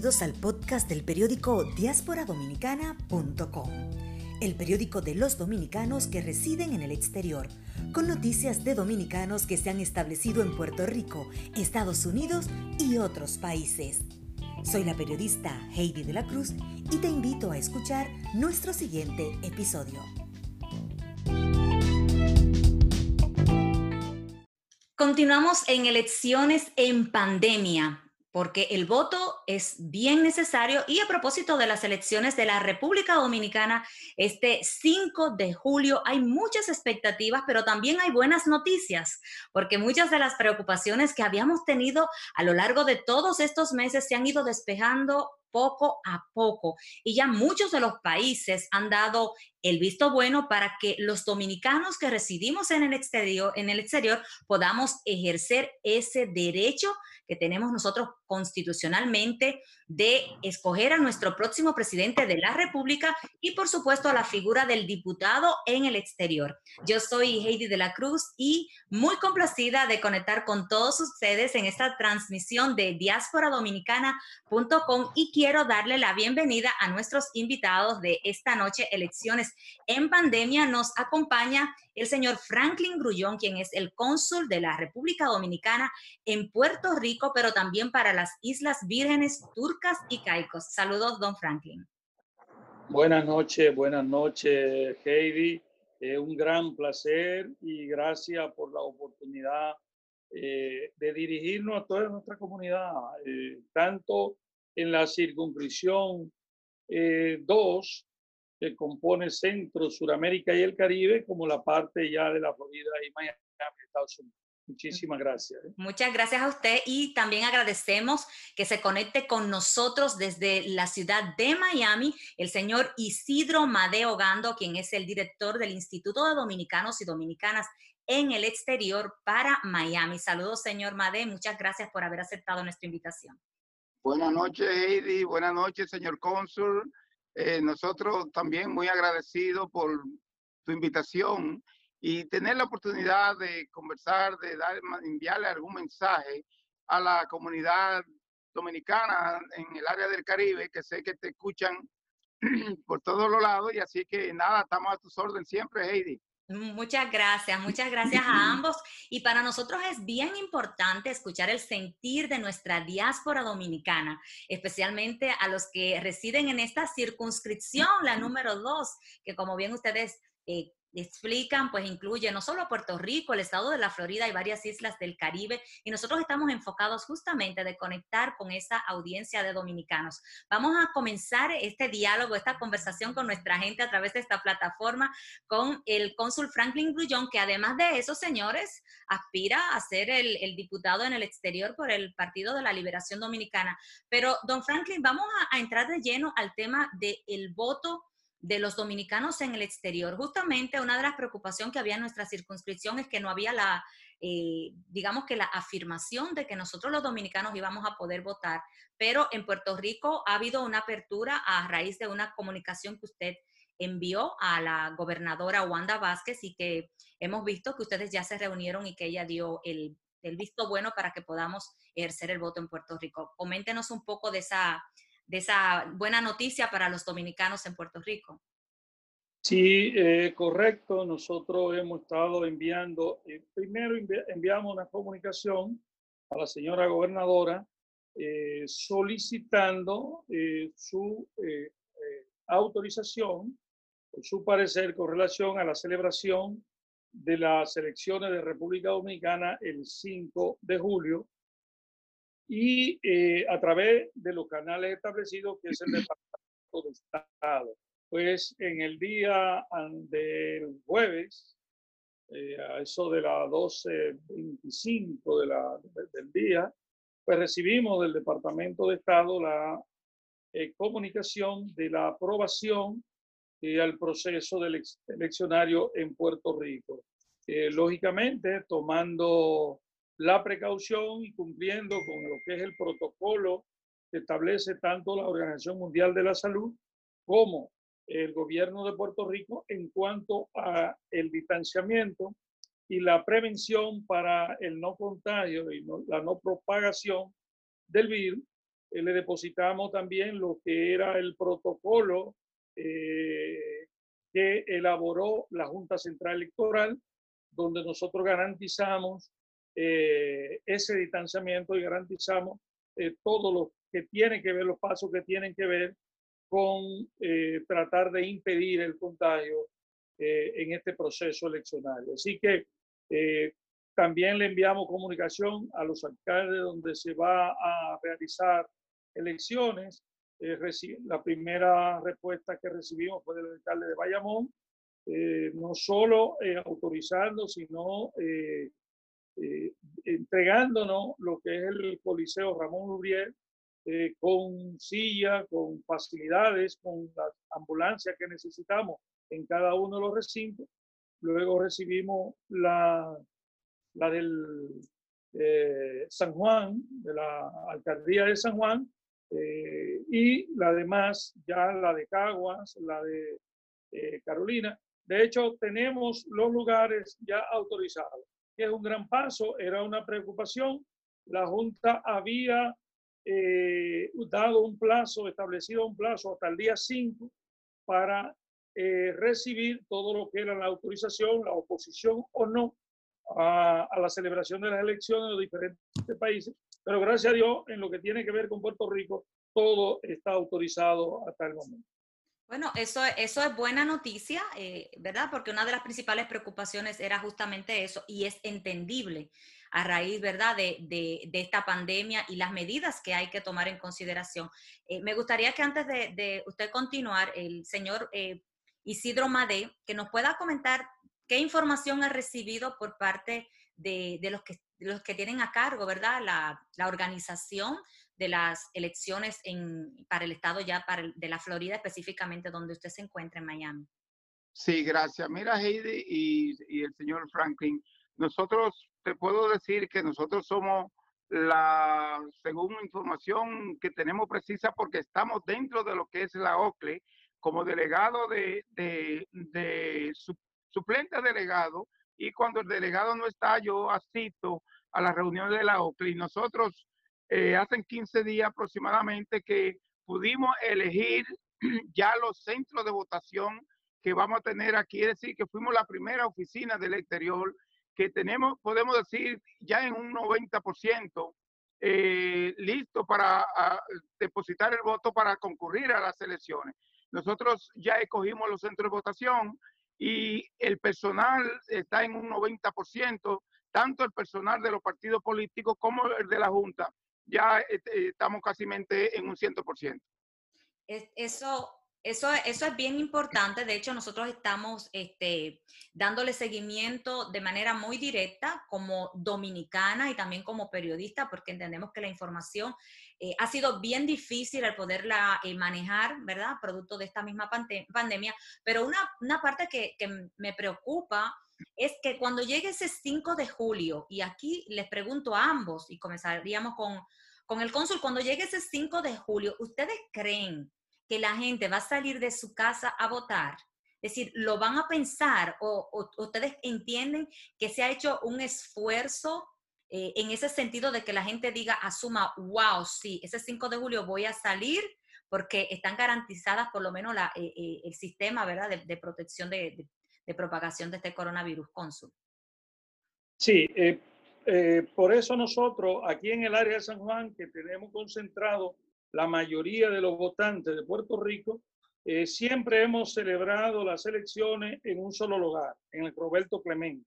Bienvenidos al podcast del periódico diasporadominicana.com, el periódico de los dominicanos que residen en el exterior, con noticias de dominicanos que se han establecido en Puerto Rico, Estados Unidos y otros países. Soy la periodista Heidi de la Cruz y te invito a escuchar nuestro siguiente episodio. Continuamos en elecciones en pandemia porque el voto es bien necesario. Y a propósito de las elecciones de la República Dominicana, este 5 de julio hay muchas expectativas, pero también hay buenas noticias, porque muchas de las preocupaciones que habíamos tenido a lo largo de todos estos meses se han ido despejando poco a poco y ya muchos de los países han dado el visto bueno para que los dominicanos que residimos en el exterior, en el exterior podamos ejercer ese derecho que tenemos nosotros constitucionalmente de escoger a nuestro próximo presidente de la República y por supuesto a la figura del diputado en el exterior. Yo soy Heidi de la Cruz y muy complacida de conectar con todos ustedes en esta transmisión de diasporadominicana.com y quiero darle la bienvenida a nuestros invitados de esta noche, Elecciones en Pandemia. Nos acompaña el señor Franklin Grullón, quien es el cónsul de la República Dominicana en Puerto Rico, pero también para las Islas Vírgenes, Turcas y Caicos. Saludos, don Franklin. Buenas noches, buenas noches, Heidi. Es un gran placer y gracias por la oportunidad eh, de dirigirnos a toda nuestra comunidad, eh, tanto en la circunscripción 2, eh, que compone Centro, Suramérica y el Caribe, como la parte ya de la Florida y Miami, Estados Unidos. Muchísimas gracias. ¿eh? Muchas gracias a usted y también agradecemos que se conecte con nosotros desde la ciudad de Miami el señor Isidro Madeo Gando, quien es el director del Instituto de Dominicanos y Dominicanas en el exterior para Miami. Saludos, señor Madeo. Muchas gracias por haber aceptado nuestra invitación. Buenas noches, Heidi. Buenas noches, señor cónsul. Eh, nosotros también muy agradecidos por tu invitación y tener la oportunidad de conversar, de dar, enviarle algún mensaje a la comunidad dominicana en el área del Caribe, que sé que te escuchan por todos los lados y así que nada, estamos a tus órdenes siempre, Heidi. Muchas gracias, muchas gracias a ambos. Y para nosotros es bien importante escuchar el sentir de nuestra diáspora dominicana, especialmente a los que residen en esta circunscripción, la número dos, que como bien ustedes eh, explican, pues incluye no solo Puerto Rico, el estado de la Florida y varias islas del Caribe, y nosotros estamos enfocados justamente de conectar con esa audiencia de dominicanos. Vamos a comenzar este diálogo, esta conversación con nuestra gente a través de esta plataforma con el cónsul Franklin Grullón, que además de eso, señores, aspira a ser el, diputado en el exterior por el Partido de la Liberación Dominicana. Pero, don Franklin, vamos a, a entrar de lleno al tema del voto de los dominicanos en el exterior. Justamente una de las preocupaciones que había en nuestra circunscripción es que no había la, eh, digamos que la afirmación de que nosotros los dominicanos íbamos a poder votar, pero en Puerto Rico ha habido una apertura a raíz de una comunicación que usted envió a la gobernadora Wanda Vázquez y que hemos visto que ustedes ya se reunieron y que ella dio el, el visto bueno para que podamos ejercer el voto en Puerto Rico. Coméntenos un poco de esa de esa buena noticia para los dominicanos en Puerto Rico. Sí, eh, correcto. Nosotros hemos estado enviando, eh, primero enviamos una comunicación a la señora gobernadora eh, solicitando su autorización, su parecer con relación a la celebración de las elecciones de República Dominicana el 5 de julio y eh, a través de los canales establecidos que es el Departamento de Estado. Pues en el día del jueves, eh, a eso de las 12.25 de del día, pues recibimos del Departamento de Estado la eh, comunicación de la aprobación al proceso del eleccionario en Puerto Rico. lógicamente, tomando la precaución y cumpliendo con lo que es el protocolo que establece tanto la Organización Mundial de la Salud como el gobierno de Puerto Rico en cuanto a el distanciamiento y la prevención para el no contagio y la no propagación del virus. Eh, le depositamos también lo que era el protocolo eh, que elaboró la Junta Central Electoral, donde nosotros garantizamos eh, ese distanciamiento y garantizamos todo lo que tiene que ver, los pasos que tienen que ver con tratar de impedir el contagio en este proceso eleccionario. Así que también le enviamos comunicación a los alcaldes donde se va a realizar elecciones. Eh, la primera respuesta que recibimos fue del alcalde de Bayamón, eh, no solo eh, autorizando, sino entregándonos lo que es el Coliseo Ramón Lubriel, con silla, con facilidades, con las ambulancias que necesitamos en cada uno de los recintos. Luego recibimos la, la del San Juan, de la alcaldía de San Juan, eh, y la demás, ya la de Caguas, la de eh, Carolina. De hecho, tenemos los lugares ya autorizados, es un gran paso, era una preocupación. La Junta había eh, dado un plazo, establecido un plazo hasta el día 5 para recibir todo lo que era la autorización, la oposición o no a, a la celebración de las elecciones en los diferentes países pero gracias a Dios, en lo que tiene que ver con Puerto Rico, todo está autorizado hasta el momento. Bueno, eso, eso es buena noticia, eh, ¿verdad? Porque una de las principales preocupaciones era justamente eso y es entendible a raíz, ¿verdad?, de, de, esta pandemia y las medidas que hay que tomar en consideración. Eh, me gustaría que antes de, de usted continuar, el señor eh, Isidro Madé, que nos pueda comentar qué información ha recibido por parte de, de los que los que tienen a cargo, ¿verdad? La, la organización de las elecciones para el estado ya para de la Florida, específicamente donde usted se encuentra en Miami. Sí, gracias. Mira, Heidi y, el señor Franklin, nosotros te puedo decir que nosotros somos la, según información que tenemos precisa, porque estamos dentro de lo que es la OCLE, como delegado de, de, de suplente delegado, y cuando el delegado no está, yo asisto a la reunión de la OCLE. Y nosotros eh, hace 15 días aproximadamente que pudimos elegir ya los centros de votación que vamos a tener aquí. Es decir, que fuimos la primera oficina del exterior que tenemos, podemos decir, ya en un 90% eh, listo para depositar el voto para concurrir a las elecciones. Nosotros ya escogimos los centros de votación y el personal está en un 90%, tanto el personal de los partidos políticos como el de la Junta, ya este, estamos casi en un 100%. Eso, eso, eso es bien importante. De hecho, nosotros estamos este, dándole seguimiento de manera muy directa como dominicana y también como periodista, porque entendemos que la información eh, ha sido bien difícil el poderla eh, manejar, ¿verdad? Producto de esta misma pandemia. Pero una, una parte que, que, me preocupa es que cuando llegue ese 5 de julio, y aquí les pregunto a ambos, y comenzaríamos con, con el cónsul, cuando llegue ese 5 de julio, ¿ustedes creen que la gente va a salir de su casa a votar? Es decir, ¿lo van a pensar o, ustedes entienden que se ha hecho un esfuerzo eh, en ese sentido de que la gente diga, asuma, wow, sí, ese 5 de julio voy a salir porque están garantizadas por lo menos eh, eh, el sistema ¿verdad? de, protección de, de, propagación de este coronavirus, cónsul. Sí, por eso nosotros aquí en el área de San Juan, que tenemos concentrado la mayoría de los votantes de Puerto Rico, siempre hemos celebrado las elecciones en un solo lugar, en el Roberto Clemente.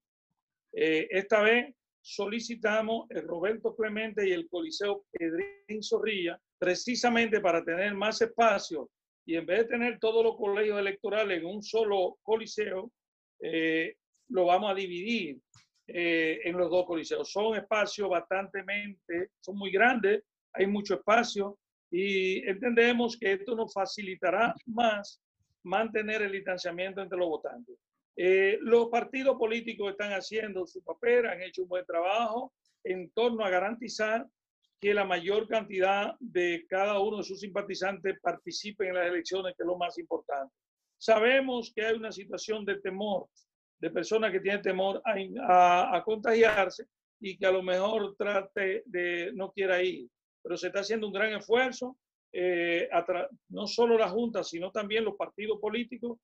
esta vez solicitamos el Roberto Clemente y el Coliseo Pedrín Zorrilla precisamente para tener más espacio y en vez de tener todos los colegios electorales en un solo coliseo, eh, lo vamos a dividir eh, en los dos coliseos. Son espacios bastante, son muy grandes, hay mucho espacio y entendemos que esto nos facilitará más mantener el distanciamiento entre los votantes. Eh, los partidos políticos están haciendo su papel, han hecho un buen trabajo en torno a garantizar que la mayor cantidad de cada uno de sus simpatizantes participen en las elecciones, que es lo más importante. Sabemos que hay una situación de temor, de personas que tienen temor a, a contagiarse y que a lo mejor trate de no quiera ir. pero se está haciendo un gran esfuerzo, eh, no solo la Junta, sino también los partidos políticos,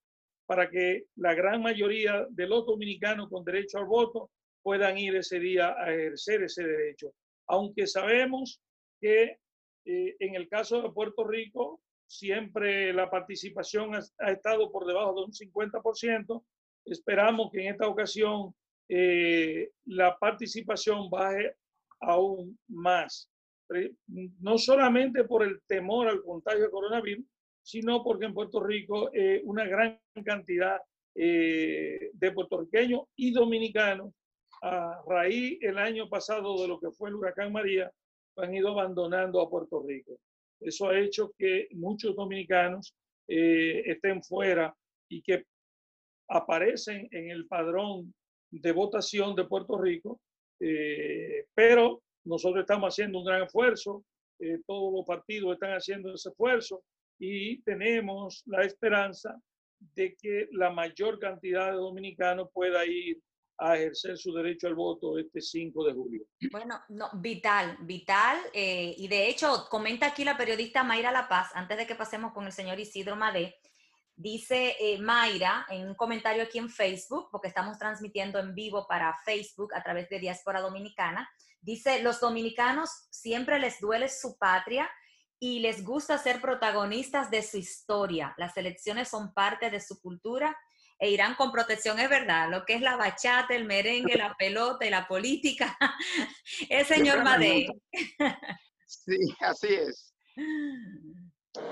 para que la gran mayoría de los dominicanos con derecho al voto puedan ir ese día a ejercer ese derecho. Aunque sabemos que eh, en el caso de Puerto Rico, siempre la participación ha, estado por debajo de un 50%. Esperamos que en esta ocasión eh, la participación baje aún más. No solamente por el temor al contagio de coronavirus, sino porque en Puerto Rico eh, una gran cantidad eh, de puertorriqueños y dominicanos, a raíz el año pasado de lo que fue el huracán María, han ido abandonando a Puerto Rico. Eso ha hecho que muchos dominicanos eh, estén fuera y que aparecen en el padrón de votación de Puerto Rico, eh, pero nosotros estamos haciendo un gran esfuerzo, eh, todos los partidos están haciendo ese esfuerzo y tenemos la esperanza de que la mayor cantidad de dominicanos pueda ir a ejercer su derecho al voto este 5 de julio. Bueno, no, vital, vital. Eh, y de hecho, comenta aquí la periodista Mayra La Paz, antes de que pasemos con el señor Isidro Madé, dice eh, Mayra en un comentario aquí en Facebook, porque estamos transmitiendo en vivo para Facebook a través de Diáspora Dominicana, dice, los dominicanos siempre les duele su patria y les gusta ser protagonistas de su historia. Las elecciones son parte de su cultura e irán con protección, es verdad, lo que es la bachata, el merengue, la pelota y la política, el señor Madé. Sí, así es.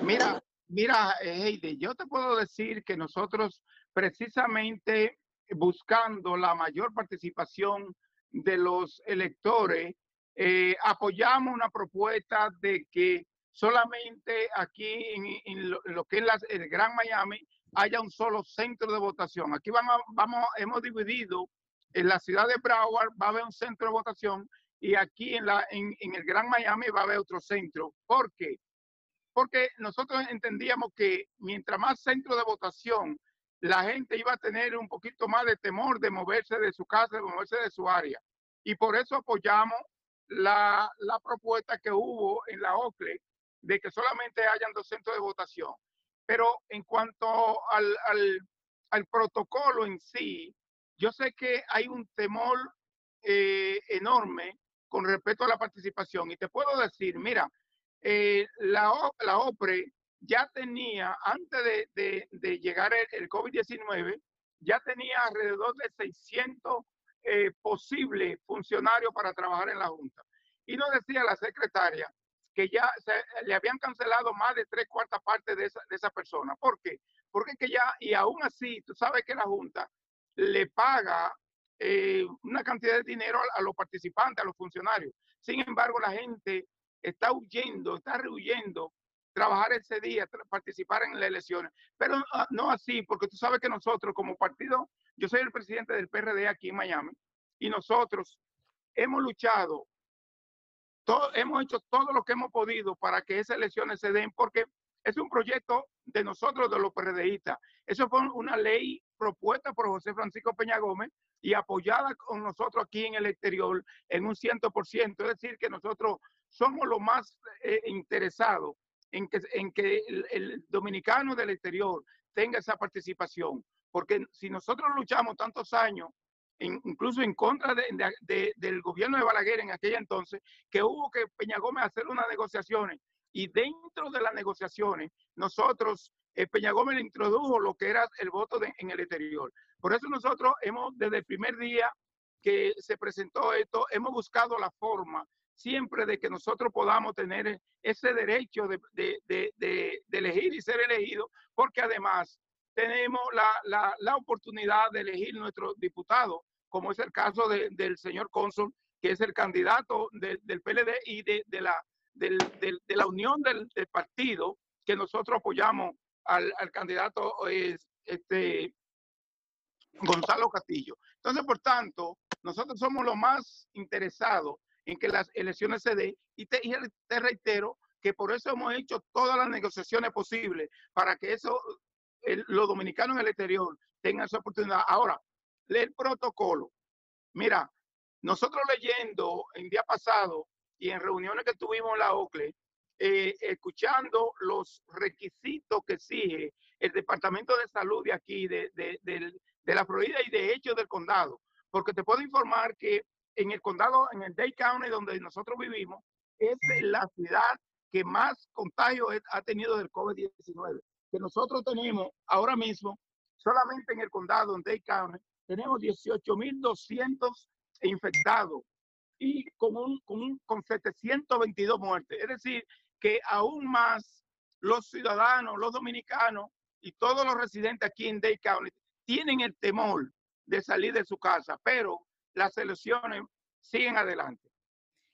Mira, mira, Heidi, yo te puedo decir que nosotros precisamente buscando la mayor participación de los electores, eh, apoyamos una propuesta de que solamente aquí en, lo, que es el Gran Miami haya un solo centro de votación. Aquí vamos, vamos, hemos dividido en la ciudad de Broward va a haber un centro de votación y aquí en, la, en, el Gran Miami va a haber otro centro. ¿Por qué? Porque nosotros entendíamos que mientras más centro de votación, la gente iba a tener un poquito más de temor de moverse de su casa, de moverse de su área. Y por eso apoyamos la, la propuesta que hubo en la OCLE de que solamente hayan dos centros de votación. Pero en cuanto al, al, protocolo en sí, yo sé que hay un temor eh, enorme con respecto a la participación. Y te puedo decir, mira, eh, la, la OPRE ya tenía, antes de, de, llegar el, COVID-19, ya tenía alrededor de 600 eh, posibles funcionarios para trabajar en la Junta. Y nos decía la secretaria que ya se, le habían cancelado más de tres cuartas partes de esa, de esa persona. ¿Por qué? Porque que ya, y aún así, tú sabes que la Junta le paga eh, una cantidad de dinero a, los participantes, a los funcionarios. Sin embargo, la gente está huyendo, está rehuyendo trabajar ese día, participar en las elecciones. Pero ah, no así, porque tú sabes que nosotros como partido, yo soy el presidente del PRD aquí en Miami, y nosotros hemos luchado hemos hecho todo lo que hemos podido para que esas elecciones se den, porque es un proyecto de nosotros, de los PRDistas. Eso fue una ley propuesta por José Francisco Peña Gómez y apoyada con nosotros aquí en el exterior en un 100%. Es decir, que nosotros somos los más eh, interesados en que, en que el, dominicano del exterior tenga esa participación. Porque si nosotros luchamos tantos años incluso en contra del gobierno de Balaguer en aquella entonces, que hubo que Peña Gómez hacer unas negociaciones y dentro de las negociaciones nosotros, eh, Peña Gómez introdujo lo que era el voto en el exterior. Por eso nosotros hemos, desde el primer día que se presentó esto, hemos buscado la forma siempre de que nosotros podamos tener ese derecho de, de elegir y ser elegido, porque además tenemos la, la, la, oportunidad de elegir nuestro diputado, como es el caso del señor cónsul, que es el candidato del PLD y de, la, del, de la unión del, partido que nosotros apoyamos al, al candidato es, este, Gonzalo Castillo. Entonces, por tanto, nosotros somos los más interesados en que las elecciones se den y te, y te reitero que por eso hemos hecho todas las negociaciones posibles para que eso los dominicanos en el exterior tengan esa oportunidad. Ahora, lee el protocolo. Mira, nosotros leyendo el día pasado y en reuniones que tuvimos en la OCLE, eh, escuchando los requisitos que exige el Departamento de Salud de aquí, de, de, de, la Florida y de hecho del condado. Porque te puedo informar que en el condado, en el Dade County, donde nosotros vivimos, es la ciudad que más contagio ha tenido del COVID-19. Que nosotros tenemos ahora mismo, solamente en el condado, en Dade County, tenemos 18.200 infectados y con, un, con, un, con 722 muertes. Es decir, que aún más los ciudadanos, los dominicanos y todos los residentes aquí en Dade County tienen el temor de salir de su casa, pero las elecciones siguen adelante.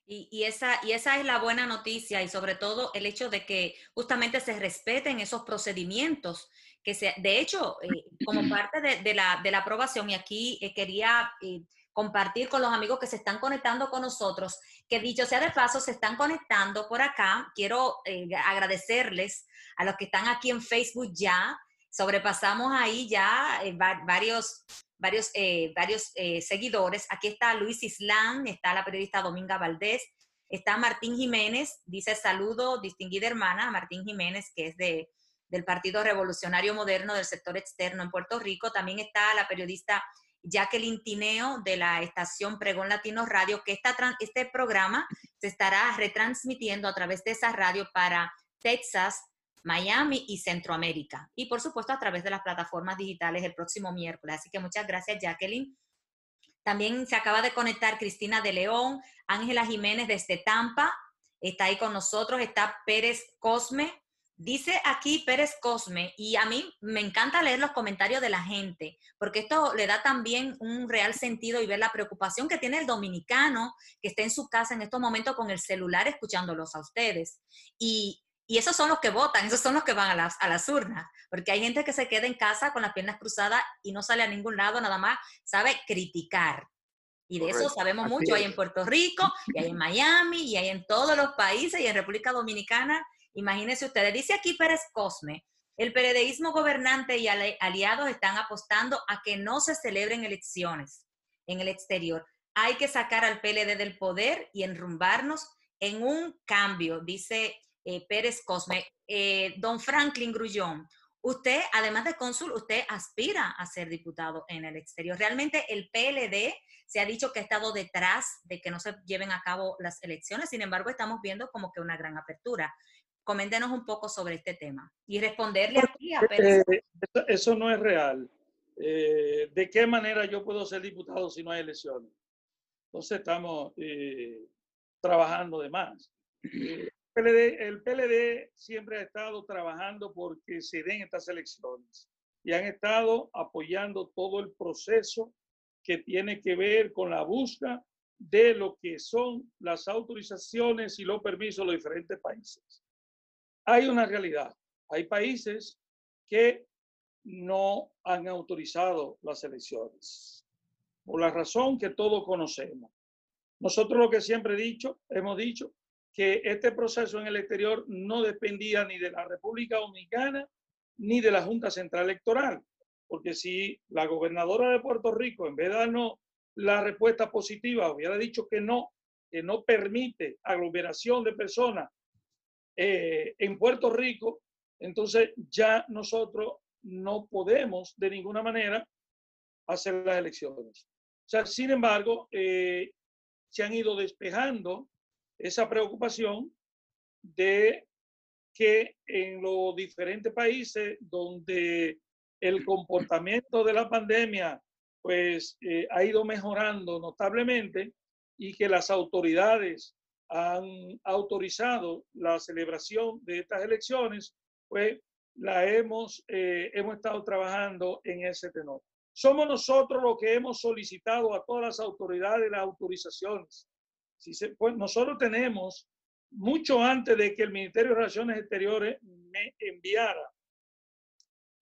Y, esa, y esa es la buena noticia y sobre todo el hecho de que justamente se respeten esos procedimientos que se, de hecho, eh, como parte de, la, de, la, aprobación, y aquí eh, quería eh, compartir con los amigos que se están conectando con nosotros, que dicho sea de paso, se están conectando por acá. Quiero agradecerles a los que están aquí en Facebook ya. Sobrepasamos ahí ya varios varios, eh, varios eh, seguidores. Aquí está Luis Islán, está la periodista Dominga Valdés, está Martín Jiménez, dice saludo, distinguida hermana, Martín Jiménez, que es de, del Partido Revolucionario Moderno del sector externo en Puerto Rico. También está la periodista Jacqueline Tineo de la estación Pregón Latino Radio, que esta, este programa se estará retransmitiendo a través de esa radio para Texas, Miami y Centroamérica. Y por supuesto a través de las plataformas digitales el próximo miércoles. Así que muchas gracias, Jacqueline. También se acaba de conectar Cristina de León, Ángela Jiménez desde Tampa, está ahí con nosotros, está Pérez Cosme. Dice aquí Pérez Cosme, y a mí me encanta leer los comentarios de la gente, porque esto le da también un real sentido y ver la preocupación que tiene el dominicano que está en su casa en estos momentos con el celular escuchándolos a ustedes. Y y esos son los que votan, esos son los que van a las, a las urnas, porque hay gente que se queda en casa con las piernas cruzadas y no sale a ningún lado, nada más sabe criticar. Y de eso sabemos mucho, hay en Puerto Rico, y hay en Miami, y hay en todos los países, y en República Dominicana. Imagínense ustedes, dice aquí Pérez Cosme, el periodismo gobernante y aliados están apostando a que no se celebren elecciones en el exterior. Hay que sacar al PLD del poder y enrumbarnos en un cambio, dice eh, Pérez Cosme. Eh, don Franklin Grullón, usted, además de cónsul, usted aspira a ser diputado en el exterior. Realmente el PLD se ha dicho que ha estado detrás de que no se lleven a cabo las elecciones, sin embargo, estamos viendo como que una gran apertura. Coméntenos un poco sobre este tema y responderle aquí a Pérez. Eh, eso, no es real. ¿De qué manera yo puedo ser diputado si no hay elecciones? Entonces estamos trabajando de más el PLD siempre ha estado trabajando porque se den estas elecciones y han estado apoyando todo el proceso que tiene que ver con la búsqueda de lo que son las autorizaciones y los permisos de los diferentes países. Hay una realidad. Hay países que no han autorizado las elecciones, por la razón que todos conocemos. Nosotros lo que siempre he dicho, hemos dicho, que este proceso en el exterior no dependía ni de la República Dominicana ni de la Junta Central Electoral, porque si la gobernadora de Puerto Rico, en vez de darnos la respuesta positiva, hubiera dicho que no, que no permite aglomeración de personas eh, en Puerto Rico, entonces ya nosotros no podemos de ninguna manera hacer las elecciones. O sea, sin embargo, eh, se han ido despejando esa preocupación de que en los diferentes países donde el comportamiento de la pandemia pues eh, ha ido mejorando notablemente y que las autoridades han autorizado la celebración de estas elecciones, pues la hemos, eh, hemos estado trabajando en ese tenor. Somos nosotros los que hemos solicitado a todas las autoridades las autorizaciones pues nosotros tenemos, mucho antes de que el Ministerio de Relaciones Exteriores me enviara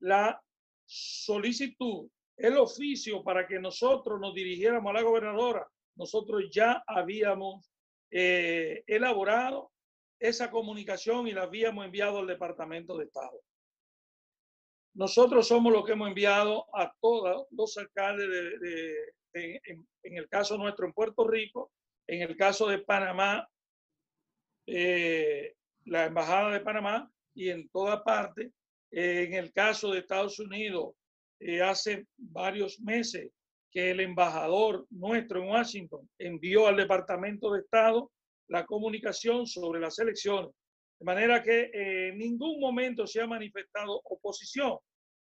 la solicitud, el oficio para que nosotros nos dirigiéramos a la gobernadora, nosotros ya habíamos eh, elaborado esa comunicación y la habíamos enviado al Departamento de Estado. Nosotros somos los que hemos enviado a todos los alcaldes de, en, el caso nuestro en Puerto Rico en el caso de Panamá, eh, la Embajada de Panamá y en toda parte. Eh, en el caso de Estados Unidos, eh, hace varios meses que el embajador nuestro en Washington envió al Departamento de Estado la comunicación sobre las elecciones. De manera que en ningún momento se ha manifestado oposición.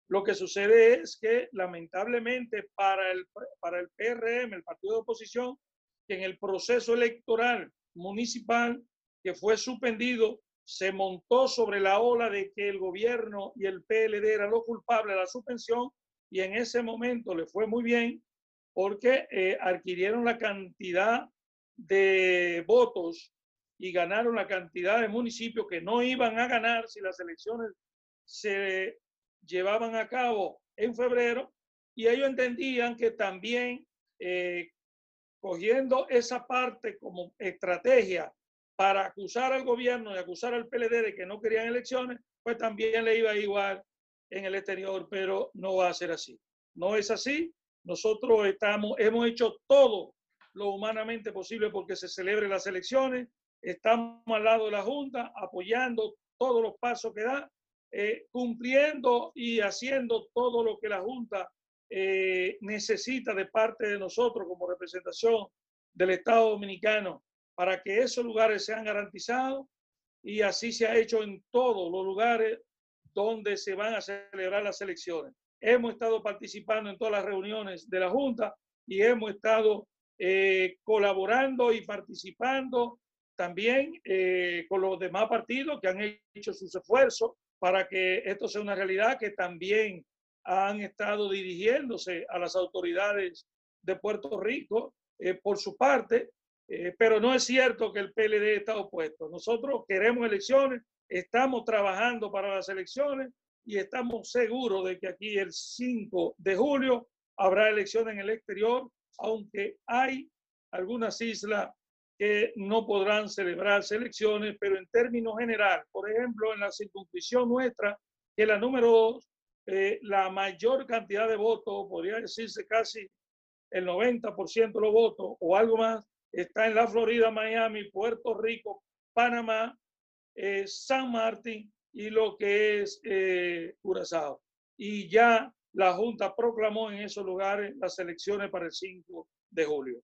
Lo que sucede es que lamentablemente para el, para el PRM, el partido de oposición, que en el proceso electoral municipal que fue suspendido, se montó sobre la ola de que el gobierno y el PLD eran los culpables de la suspensión y en ese momento le fue muy bien porque eh, adquirieron la cantidad de votos y ganaron la cantidad de municipios que no iban a ganar si las elecciones se llevaban a cabo en febrero y ellos entendían que también eh, cogiendo esa parte como estrategia para acusar al gobierno y acusar al PLD de que no querían elecciones, pues también le iba igual en el exterior, pero no va a ser así. No es así. Nosotros estamos, hemos hecho todo lo humanamente posible porque se celebren las elecciones. Estamos al lado de la Junta, apoyando todos los pasos que da eh, cumpliendo y haciendo todo lo que la Junta eh, necesita de parte de nosotros como representación del Estado Dominicano para que esos lugares sean garantizados y así se ha hecho en todos los lugares donde se van a celebrar las elecciones. Hemos estado participando en todas las reuniones de la Junta y hemos estado eh, colaborando y participando también con los demás partidos que han hecho sus esfuerzos para que esto sea una realidad que también han estado dirigiéndose a las autoridades de Puerto Rico eh, por su parte, eh, pero no es cierto que el PLD está opuesto. Nosotros queremos elecciones, estamos trabajando para las elecciones y estamos seguros de que aquí el 5 de julio habrá elecciones en el exterior, aunque hay algunas islas que no podrán celebrarse elecciones, pero en términos general, por ejemplo, en la circunscripción nuestra, que la número dos, eh, la mayor cantidad de votos, podría decirse casi el 90% de los votos o algo más, está en la Florida, Miami, Puerto Rico, Panamá, eh, San Martín y lo que es eh, Curazao. Y ya la Junta proclamó en esos lugares las elecciones para el 5 de julio.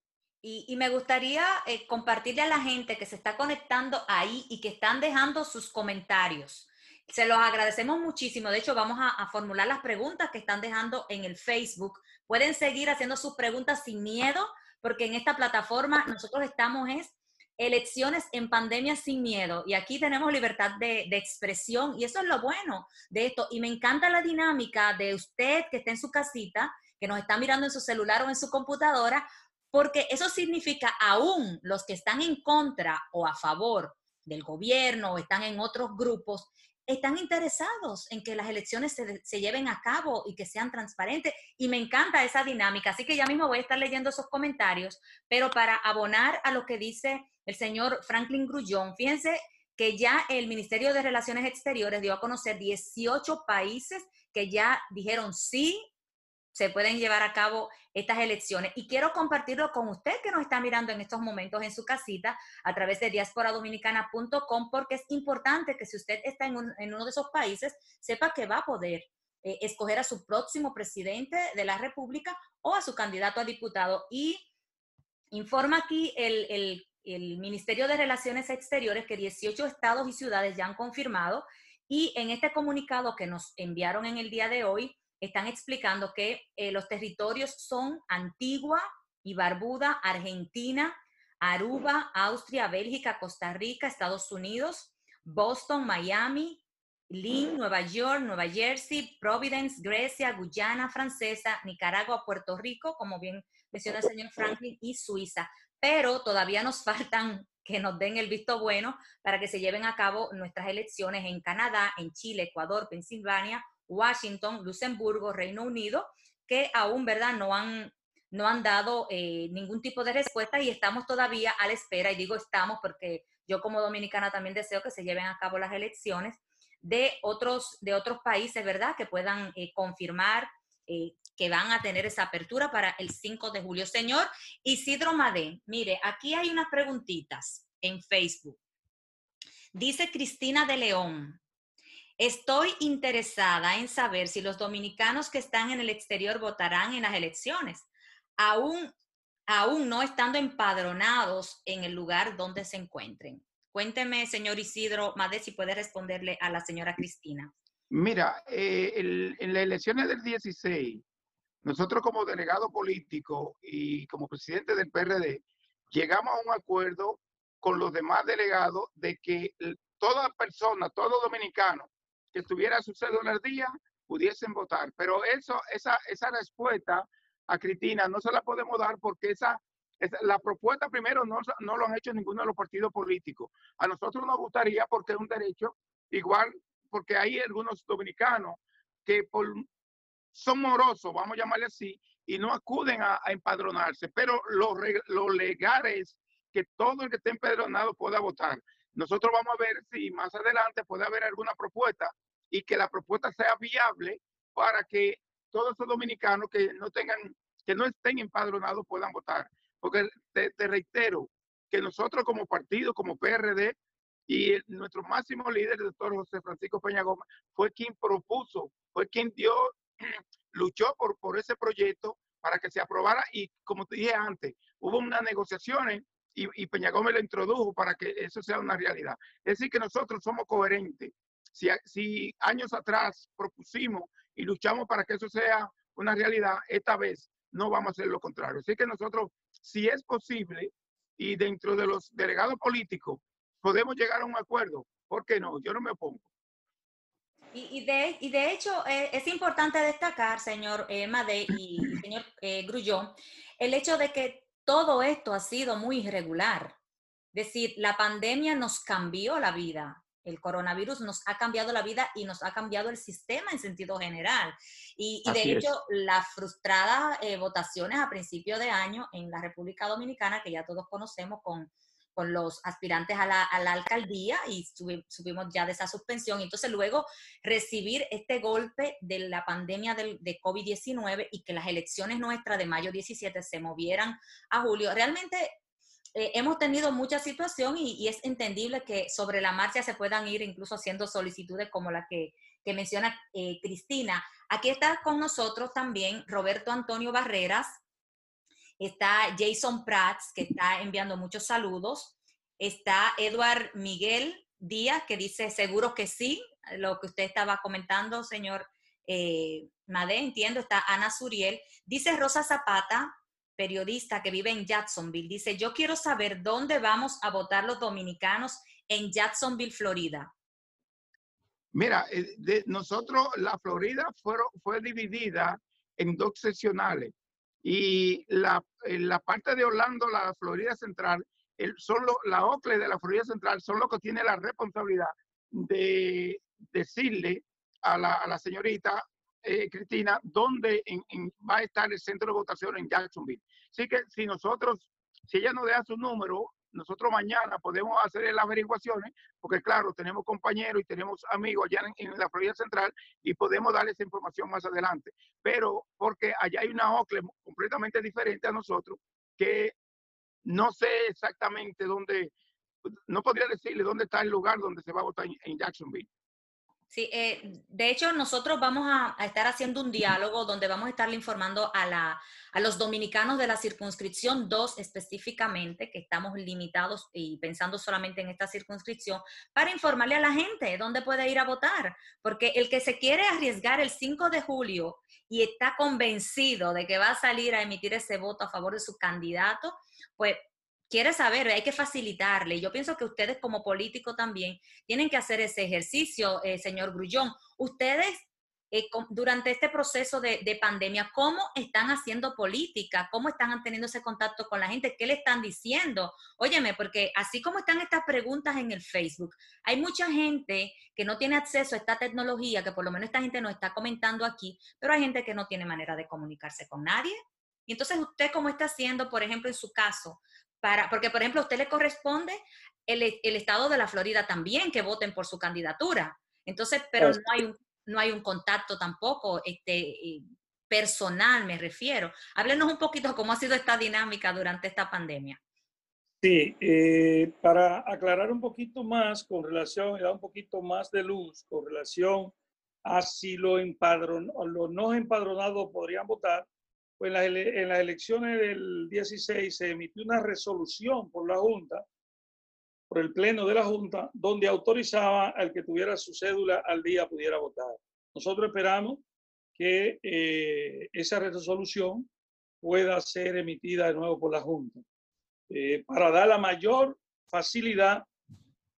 Y, me gustaría eh, compartirle a la gente que se está conectando ahí y que están dejando sus comentarios. Se los agradecemos muchísimo. De hecho, vamos a, formular las preguntas que están dejando en el Facebook. Pueden seguir haciendo sus preguntas sin miedo, porque en esta plataforma nosotros estamos es elecciones en pandemia sin miedo. Y aquí tenemos libertad de, de, expresión y eso es lo bueno de esto. Y me encanta la dinámica de usted que está en su casita, que nos está mirando en su celular o en su computadora, porque eso significa aún los que están en contra o a favor del gobierno o están en otros grupos, están interesados en que las elecciones se, lleven a cabo y que sean transparentes. Y me encanta esa dinámica. Así que ya mismo voy a estar leyendo esos comentarios, pero para abonar a lo que dice el señor Franklin Grullón, fíjense que ya el Ministerio de Relaciones Exteriores dio a conocer 18 países que ya dijeron sí, se pueden llevar a cabo estas elecciones. Y quiero compartirlo con usted que nos está mirando en estos momentos en su casita a través de diasporadominicana.com porque es importante que si usted está en, uno de esos países, sepa que va a poder eh, escoger a su próximo presidente de la República o a su candidato a diputado. Y informa aquí el, el, el Ministerio de Relaciones Exteriores que 18 estados y ciudades ya han confirmado y en este comunicado que nos enviaron en el día de hoy, están explicando que eh, los territorios son Antigua y Barbuda, Argentina, Aruba, Austria, Bélgica, Costa Rica, Estados Unidos, Boston, Miami, Lynn, Nueva York, Nueva Jersey, Providence, Grecia, Guyana Francesa, Nicaragua, Puerto Rico, como bien menciona el señor Franklin, y Suiza. Pero todavía nos faltan que nos den el visto bueno para que se lleven a cabo nuestras elecciones en Canadá, en Chile, Ecuador, Pensilvania, Washington, Luxemburgo, Reino Unido, que aún, ¿verdad?, no han, no han dado eh, ningún tipo de respuesta y estamos todavía a la espera, y digo estamos porque yo como dominicana también deseo que se lleven a cabo las elecciones de otros, de otros países, ¿verdad?, que puedan eh, confirmar eh, que van a tener esa apertura para el 5 de julio. Señor Isidro Madén, mire, aquí hay unas preguntitas en Facebook. Dice Cristina de León, estoy interesada en saber si los dominicanos que están en el exterior votarán en las elecciones, aún, aún no estando empadronados en el lugar donde se encuentren. Cuénteme, señor Isidro Made, si puede responderle a la señora Cristina. Mira, eh, en las elecciones del 16, nosotros como delegado político y como presidente del PRD, llegamos a un acuerdo con los demás delegados de que toda persona, todo dominicano que estuviera su cédula al día pudiesen votar. Pero eso, esa, esa respuesta a Cristina no se la podemos dar porque esa, la propuesta primero no, no lo han hecho ninguno de los partidos políticos. A nosotros nos gustaría porque es un derecho igual, porque hay algunos dominicanos que por, son morosos, vamos a llamarle así, y no acuden a, empadronarse. Pero lo, lo legal es que todo el que esté empadronado pueda votar. Nosotros vamos a ver si más adelante puede haber alguna propuesta y que la propuesta sea viable para que todos esos dominicanos que no tengan, que no estén empadronados puedan votar. Porque te, reitero que nosotros como partido, como PRD, y nuestro máximo líder, el doctor José Francisco Peña Gómez, fue quien propuso, fue quien dio, luchó por, por ese proyecto para que se aprobara y como te dije antes, hubo unas negociaciones y, Peña Gómez lo introdujo para que eso sea una realidad. Es decir, que nosotros somos coherentes. Si, si años atrás propusimos y luchamos para que eso sea una realidad, esta vez no vamos a hacer lo contrario. Así que nosotros, si es posible, y dentro de los delegados políticos podemos llegar a un acuerdo, ¿por qué no? Yo no me opongo. Y, de, y de, hecho, eh, es importante destacar, señor eh, Made y señor eh, Grullón, el hecho de que todo esto ha sido muy irregular. Es decir, la pandemia nos cambió la vida. El coronavirus nos ha cambiado la vida y nos ha cambiado el sistema en sentido general. Y, de hecho, las frustradas eh, votaciones a principio de año en la República Dominicana, que ya todos conocemos con con los aspirantes a la, alcaldía y subimos ya de esa suspensión. Entonces luego recibir este golpe de la pandemia de COVID-19 y que las elecciones nuestras de mayo 17 se movieran a julio, realmente eh, hemos tenido mucha situación y, es entendible que sobre la marcha se puedan ir incluso haciendo solicitudes como la que, menciona eh, Cristina. Aquí está con nosotros también Roberto Antonio Barreras, está Jason Prats, que está enviando muchos saludos, está Edward Miguel Díaz, que dice seguro que sí, lo que usted estaba comentando, señor eh, Made, entiendo, está Ana Suriel, dice Rosa Zapata, periodista que vive en Jacksonville, dice, yo quiero saber dónde vamos a votar los dominicanos en Jacksonville, Florida. Mira, eh, nosotros la Florida fue dividida en dos seccionales y la, la parte de Orlando, la Florida Central, el, solo la OCLE de la Florida Central son los que tiene la responsabilidad de decirle a la, a la señorita eh, Cristina dónde va a estar el centro de votación en Jacksonville. Así que si nosotros, si ella nos deja su número, nosotros mañana podemos hacer las averiguaciones, porque claro, tenemos compañeros y tenemos amigos allá en, la Florida Central y podemos darle esa información más adelante. Pero porque allá hay una OCLE completamente diferente a nosotros, que no sé exactamente dónde, no podría decirle dónde está el lugar donde se va a votar en Jacksonville. Sí, eh, de hecho nosotros vamos a, estar haciendo un diálogo donde vamos a estarle informando a, la, a los dominicanos de la circunscripción 2 específicamente, que estamos limitados y pensando solamente en esta circunscripción, para informarle a la gente dónde puede ir a votar, porque el que se quiere arriesgar el 5 de julio y está convencido de que va a salir a emitir ese voto a favor de su candidato, pues quiere saber, hay que facilitarle. Yo pienso que ustedes como políticos también tienen que hacer ese ejercicio, eh, señor Grullón. Ustedes, eh, durante este proceso de, pandemia, ¿cómo están haciendo política? ¿Cómo están teniendo ese contacto con la gente? ¿Qué le están diciendo? Óyeme, porque así como están estas preguntas en el Facebook, hay mucha gente que no tiene acceso a esta tecnología, que por lo menos esta gente nos está comentando aquí, pero hay gente que no tiene manera de comunicarse con nadie. Y entonces usted, ¿cómo está haciendo, por ejemplo, en su caso, porque por ejemplo a usted le corresponde el, estado de la Florida también que voten por su candidatura. Entonces, pero no hay un, no hay un contacto tampoco este, personal, me refiero. Háblenos un poquito cómo ha sido esta dinámica durante esta pandemia. Sí, eh, para aclarar un poquito más con relación, dar un poquito más de luz con relación a si empadron, los no empadronados podrían votar, pues en, las elecciones del 16 se emitió una resolución por la Junta, por el Pleno de la Junta, donde autorizaba al que tuviera su cédula al día pudiera votar. Nosotros esperamos que eh, esa resolución pueda ser emitida de nuevo por la Junta. Eh, para dar la mayor facilidad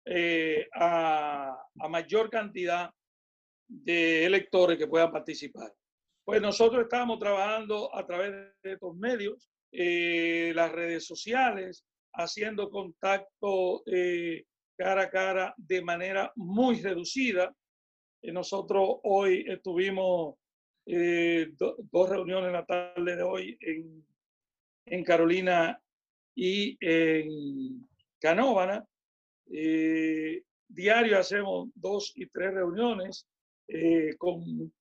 eh, a, mayor cantidad de electores que puedan participar. Pues nosotros estamos trabajando a través de estos medios, eh, las redes sociales, haciendo contacto cara a cara de manera muy reducida. nosotros hoy estuvimos dos reuniones en la tarde de hoy en, en Carolina y en Canóvana. Eh, diario hacemos dos y tres reuniones eh, con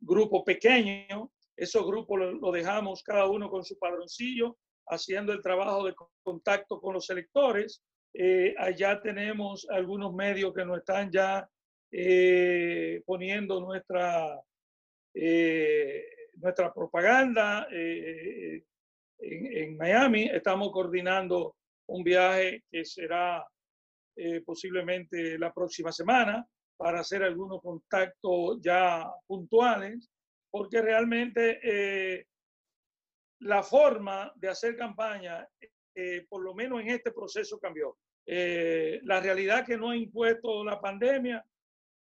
grupos pequeños. Esos grupos lo, dejamos cada uno con su padroncillo, haciendo el trabajo de contacto con los electores. Eh, allá tenemos algunos medios que nos están ya poniendo nuestra, nuestra propaganda, en, Miami. Estamos coordinando un viaje que será eh, posiblemente la próxima semana para hacer algunos contactos ya puntuales, porque realmente eh, la forma de hacer campaña, eh, por lo menos en este proceso, cambió. la realidad que no ha impuesto la pandemia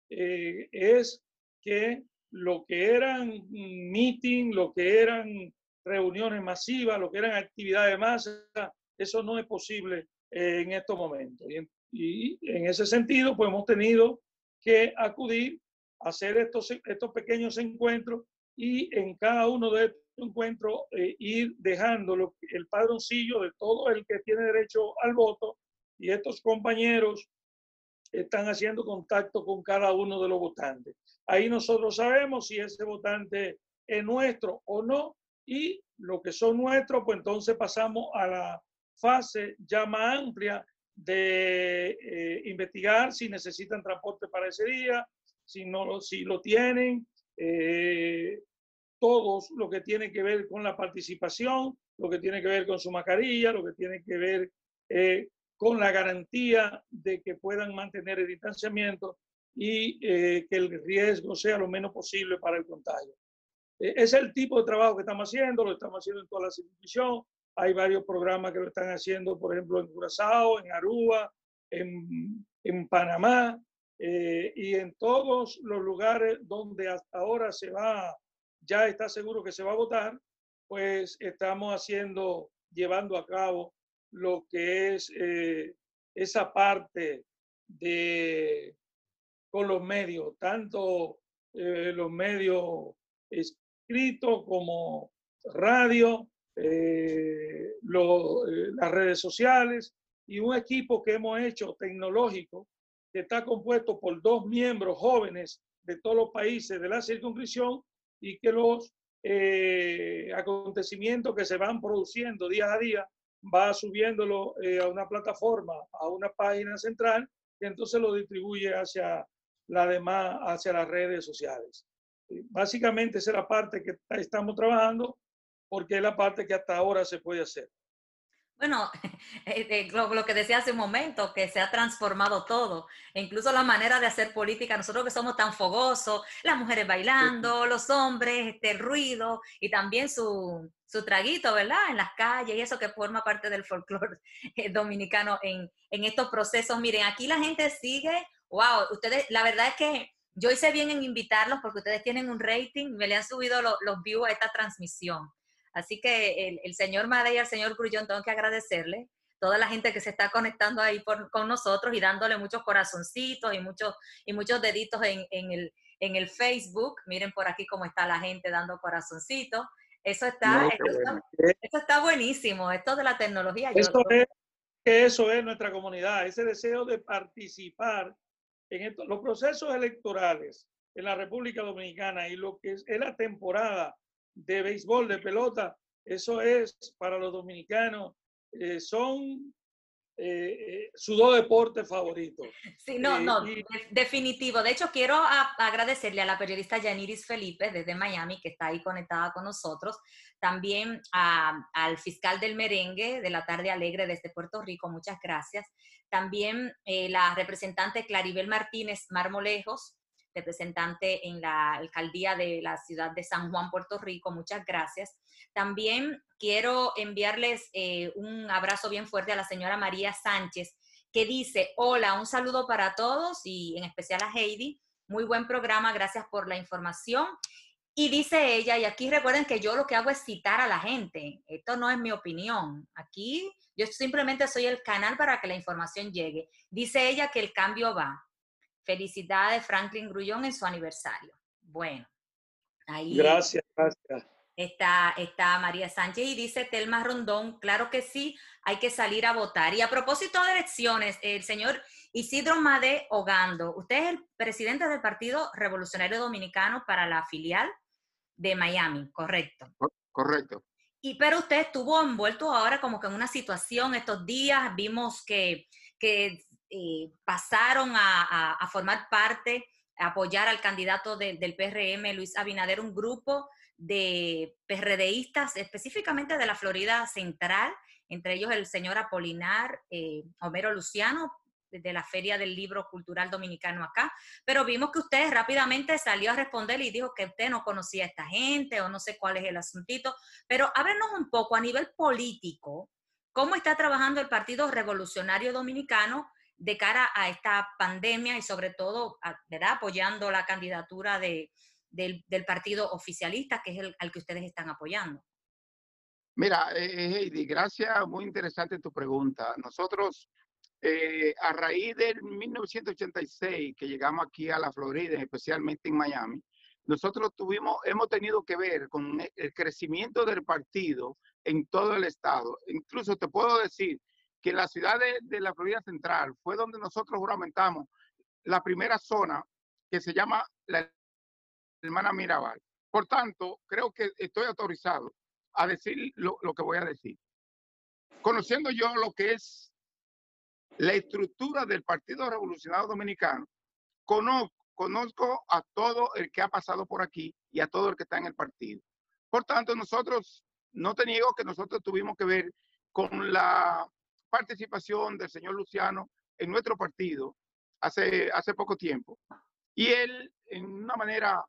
es que lo que eran meeting, lo que eran reuniones masivas, lo que eran actividades de masa, eso no es posible eh, en estos momentos. Y en, ese sentido, pues hemos tenido que acudir a hacer estos, estos pequeños encuentros y en cada uno de estos encuentros eh, ir dejando el padroncillo de todo el que tiene derecho al voto y estos compañeros están haciendo contacto con cada uno de los votantes. Ahí nosotros sabemos si ese votante es nuestro o no y lo que son nuestros, pues entonces pasamos a la fase ya más amplia de eh, investigar si necesitan transporte para ese día, si, no, si lo tienen, eh, todos lo que tiene que ver con la participación, lo que tiene que ver con su mascarilla, lo que tiene que ver eh, con la garantía de que puedan mantener el distanciamiento y que el riesgo sea lo menos posible para el contagio. Eh, es el tipo de trabajo que estamos haciendo, lo estamos haciendo en toda la institución. Hay varios programas que lo están haciendo, por ejemplo, en Curazao, en Aruba, en, en Panamá eh, y en todos los lugares donde hasta ahora se va, ya está seguro que se va a votar, pues estamos haciendo, llevando a cabo lo que es eh, esa parte de con los medios, tanto los medios escrito como radio, eh, eh, las redes sociales y un equipo que hemos hecho tecnológico que está compuesto por dos miembros jóvenes de todos los países de la circunscripción y que los eh, acontecimientos que se van produciendo día a día va subiéndolo a una plataforma, a una página central, y entonces lo distribuye hacia la demás, hacia las redes sociales. Básicamente esa es la parte que estamos trabajando porque es la parte que hasta ahora se puede hacer. Bueno, eh, eh, lo, que decía hace un momento, que se ha transformado todo, e incluso la manera de hacer política, nosotros que somos tan fogosos, las mujeres bailando, los hombres, este, ruido y también su, su traguito, ¿verdad? En las calles y eso que forma parte del folclore eh, dominicano en, en estos procesos. Miren, aquí la gente sigue, wow, ustedes, la verdad es que yo hice bien en invitarlos porque ustedes tienen un rating, me le han subido los views a esta transmisión. Así que el, señor Made y el señor Grullón tengo que agradecerle. Toda la gente que se está conectando ahí con nosotros y dándole muchos corazoncitos y muchos, y muchos deditos en, el, en el Facebook. Miren por aquí cómo está la gente dando corazoncitos. Eso está, eso, está buenísimo. Esto de la tecnología. Eso es, eso es nuestra comunidad, ese deseo de participar en los procesos electorales en la República Dominicana y lo que es, la temporada de béisbol, de pelota, eso es para los dominicanos, eh, son eh, su dos deportes favoritos. Sí, no, no, definitivo. De hecho, quiero agradecerle a la periodista Yaniris Felipe desde Miami, que está ahí conectada con nosotros, también al fiscal del merengue de la tarde alegre desde Puerto Rico, muchas gracias. También eh, la representante Claribel Martínez Marmolejos, representante en la alcaldía de la ciudad de San Juan, Puerto Rico. Muchas gracias. También quiero enviarles eh, un abrazo bien fuerte a la señora María Sánchez, que dice, hola, un saludo para todos y en especial a Heidi. Muy buen programa, gracias por la información. Y dice ella, y aquí recuerden que yo lo que hago es citar a la gente, esto no es mi opinión, aquí yo simplemente soy el canal para que la información llegue. Dice ella que el cambio va. Felicidades Franklin Grullón en su aniversario. Bueno, ahí. Gracias, gracias. Está, está María Sánchez y dice Telma Rondón, claro que sí, hay que salir a votar. Y a propósito de elecciones, el señor Isidro Made Ogando, usted es el presidente del Partido Revolucionario Dominicano para la filial de Miami, ¿correcto? Correcto. Y pero usted estuvo envuelto ahora como que en una situación estos días, vimos que, que eh, pasaron a, formar parte, a apoyar al candidato del PRM, Luis Abinader, un grupo de PRDistas, específicamente de la Florida Central, entre ellos el señor Apolinar, eh, Homero Luciano, de la Feria del Libro Cultural Dominicano acá, pero vimos que usted rápidamente salió a responder y dijo que usted no conocía a esta gente o no sé cuál es el asuntito, pero háblenos un poco a nivel político, ¿cómo está trabajando el Partido Revolucionario Dominicano de cara a esta pandemia y sobre todo, ¿verdad? Apoyando la candidatura de, del, partido oficialista, que es el al que ustedes están apoyando. Mira, eh, eh, Heidi, gracias, muy interesante tu pregunta. Nosotros, eh, a raíz del 1986, que llegamos aquí a la Florida, especialmente en Miami, nosotros tuvimos, hemos tenido que ver con el crecimiento del partido en todo el estado. Incluso te puedo decir que la ciudad de, la Florida Central fue donde nosotros juramentamos la primera zona que se llama la hermana Mirabal. Por tanto, creo que estoy autorizado a decir lo, que voy a decir. Conociendo yo lo que es la estructura del Partido Revolucionario Dominicano, conozco, conozco a todo el que ha pasado por aquí y a todo el que está en el partido. Por tanto, nosotros, no te niego que nosotros tuvimos que ver con la participación del señor Luciano en nuestro partido hace, hace poco tiempo. Y él, en una manera,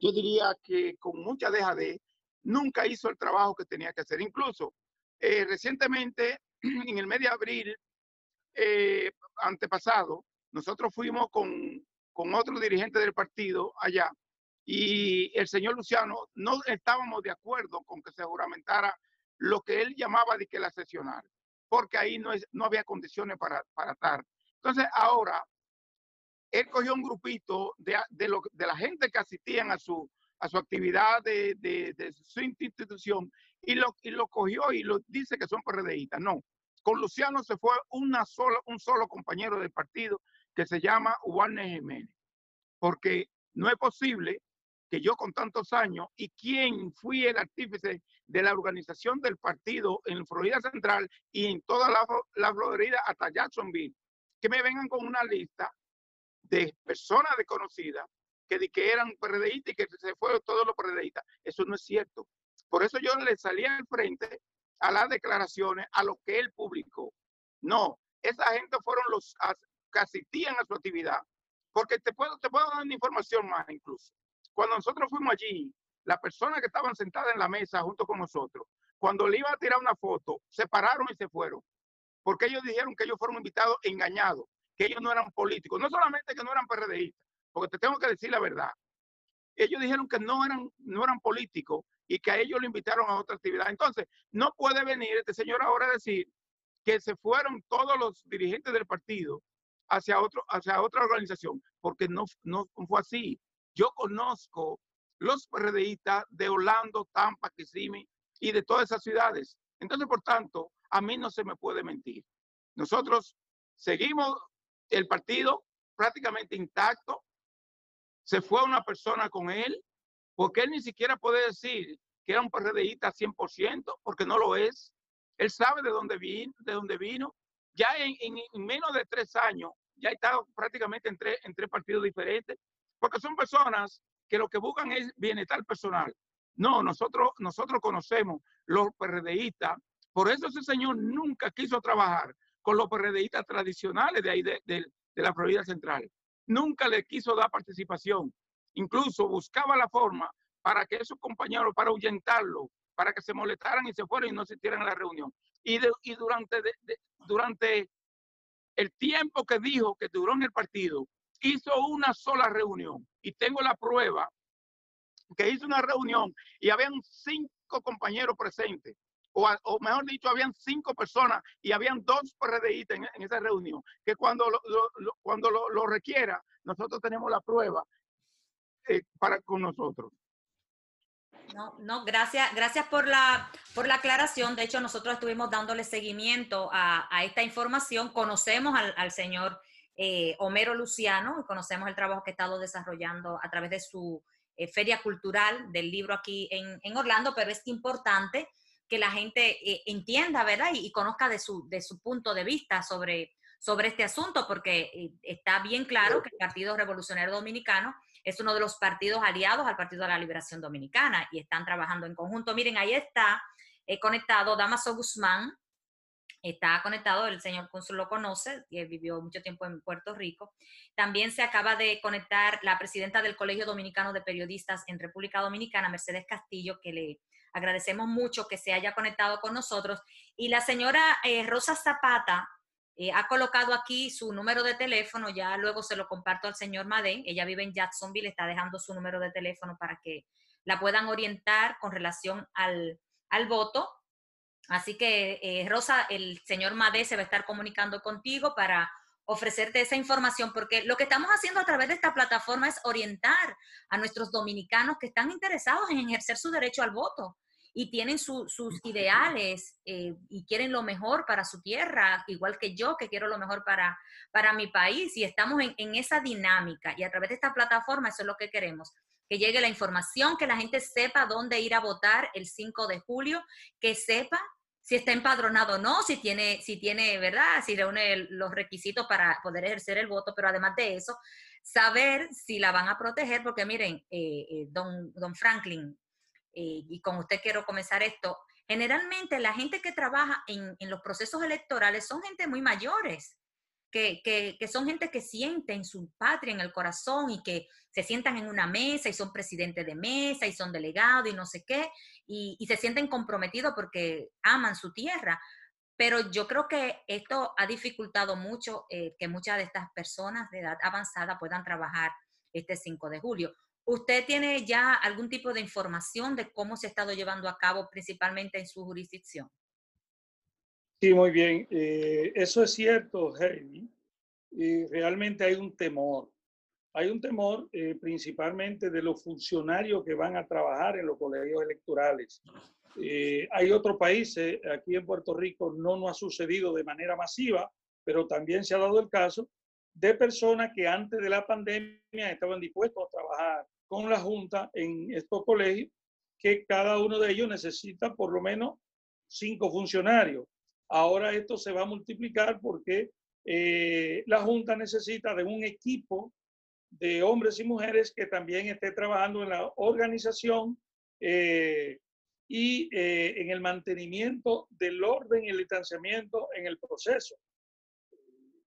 yo diría que con mucha de nunca hizo el trabajo que tenía que hacer. Incluso eh, recientemente, en el mes de abril eh, antepasado, nosotros fuimos con, con otro dirigente del partido allá y el señor Luciano no estábamos de acuerdo con que se juramentara lo que él llamaba de que la sesionar, porque ahí no, es, no había condiciones para, para estar. Entonces, ahora, él cogió un grupito de, de, lo, de la gente que asistían a su, a su actividad de, de, su institución y lo, y lo cogió y lo dice que son PRDistas. No, con Luciano se fue una sola, un solo compañero del partido que se llama Warner Jiménez, porque no es posible que yo con tantos años y quien fui el artífice de la organización del partido en Florida Central y en toda la, Florida hasta Jacksonville, que me vengan con una lista de personas desconocidas que, que eran PRDistas y que se fueron todos los PRDistas. Eso no es cierto. Por eso yo le salí al frente a las declaraciones, a lo que él publicó. No, esa gente fueron los que asistían a su actividad. Porque te puedo, te puedo dar información más incluso. Cuando nosotros fuimos allí, las personas que estaban sentadas en la mesa junto con nosotros, cuando le iba a tirar una foto, se pararon y se fueron. Porque ellos dijeron que ellos fueron invitados engañados, que ellos no eran políticos. No solamente que no eran PRDistas, porque te tengo que decir la verdad. Ellos dijeron que no eran, no eran políticos y que a ellos lo invitaron a otra actividad. Entonces, no puede venir este señor ahora a decir que se fueron todos los dirigentes del partido hacia, otro, hacia otra organización, porque no, no fue así. Yo conozco los PRDistas de Orlando, Tampa, Kissimmee y de todas esas ciudades. Entonces, por tanto, a mí no se me puede mentir. Nosotros seguimos el partido prácticamente intacto. Se fue una persona con él, porque él ni siquiera puede decir que era un PRDista 100%, porque no lo es. Él sabe de dónde vino. Ya en, menos de tres años, ya está prácticamente en tres, en tres partidos diferentes, porque son personas que lo que buscan es bienestar personal. No, nosotros, nosotros conocemos los PRDistas, por eso ese señor nunca quiso trabajar con los PRDistas tradicionales de ahí, de, de la Florida Central. Nunca le quiso dar participación. Incluso buscaba la forma para que esos compañeros, para ahuyentarlo, para que se molestaran y se fueran y no asistieran a la reunión. Y, y durante, durante el tiempo que dijo que duró en el partido, hizo una sola reunión. Y tengo la prueba que hizo una reunión y habían cinco compañeros presentes. O, mejor dicho, habían cinco personas y habían dos PRDistas en, en esa reunión, que cuando lo, cuando lo, requiera, nosotros tenemos la prueba eh, para con nosotros. No, no, gracias, gracias por la, por la aclaración. De hecho, nosotros estuvimos dándole seguimiento a, esta información. Conocemos al, señor eh, Homero Luciano y conocemos el trabajo que ha estado desarrollando a través de su eh, feria cultural del libro aquí en, Orlando, pero es importante que la gente eh, entienda, ¿verdad? Y, conozca de su, de su punto de vista sobre, sobre este asunto, porque está bien claro que el Partido Revolucionario Dominicano es uno de los partidos aliados al Partido de la Liberación Dominicana y están trabajando en conjunto. Miren, ahí está conectado Damaso Guzmán, está conectado, el señor cónsul lo conoce, vivió mucho tiempo en Puerto Rico. También se acaba de conectar la presidenta del Colegio Dominicano de Periodistas en República Dominicana, Mercedes Castillo, que le agradecemos mucho que se haya conectado con nosotros. Y la señora eh, Rosa Zapata, eh, ha colocado aquí su número de teléfono, ya luego se lo comparto al señor Madén, ella vive en Jacksonville, está dejando su número de teléfono para que la puedan orientar con relación al, voto. Así que, eh, Rosa, el señor Madé se va a estar comunicando contigo para ofrecerte esa información, porque lo que estamos haciendo a través de esta plataforma es orientar a nuestros dominicanos que están interesados en ejercer su derecho al voto y tienen sus ideales eh, y quieren lo mejor para su tierra, igual que yo que quiero lo mejor para, para mi país y estamos en, en esa dinámica y a través de esta plataforma eso es lo que queremos, que llegue la información, que la gente sepa dónde ir a votar el 5 de julio, que sepa si está empadronado o no, si tiene, si tiene, ¿verdad? Si reúne los requisitos para poder ejercer el voto, pero además de eso, saber si la van a proteger, porque miren, eh, eh, don, don Franklin, eh, y con usted quiero comenzar esto, generalmente la gente que trabaja en, los procesos electorales son gente muy mayores, que, son gente que siente en su patria, en el corazón, y que se sientan en una mesa y son presidentes de mesa y son delegados y no sé qué, y, se sienten comprometidos porque aman su tierra. Pero yo creo que esto ha dificultado mucho eh, que muchas de estas personas de edad avanzada puedan trabajar este 5 de julio. ¿Usted tiene ya algún tipo de información de cómo se ha estado llevando a cabo principalmente en su jurisdicción? Sí, muy bien. Eh, eso es cierto, Heidi. Y realmente hay un temor. Hay un temor eh, principalmente de los funcionarios que van a trabajar en los colegios electorales. Eh, hay otros países, aquí en Puerto Rico no nos ha sucedido de manera masiva, pero también se ha dado el caso de personas que antes de la pandemia estaban dispuestos a trabajar con la Junta en estos colegios, que cada uno de ellos necesita por lo menos cinco funcionarios. Ahora esto se va a multiplicar porque eh, la Junta necesita de un equipo de hombres y mujeres que también esté trabajando en la organización eh, y eh, en el mantenimiento del orden y el distanciamiento en el proceso.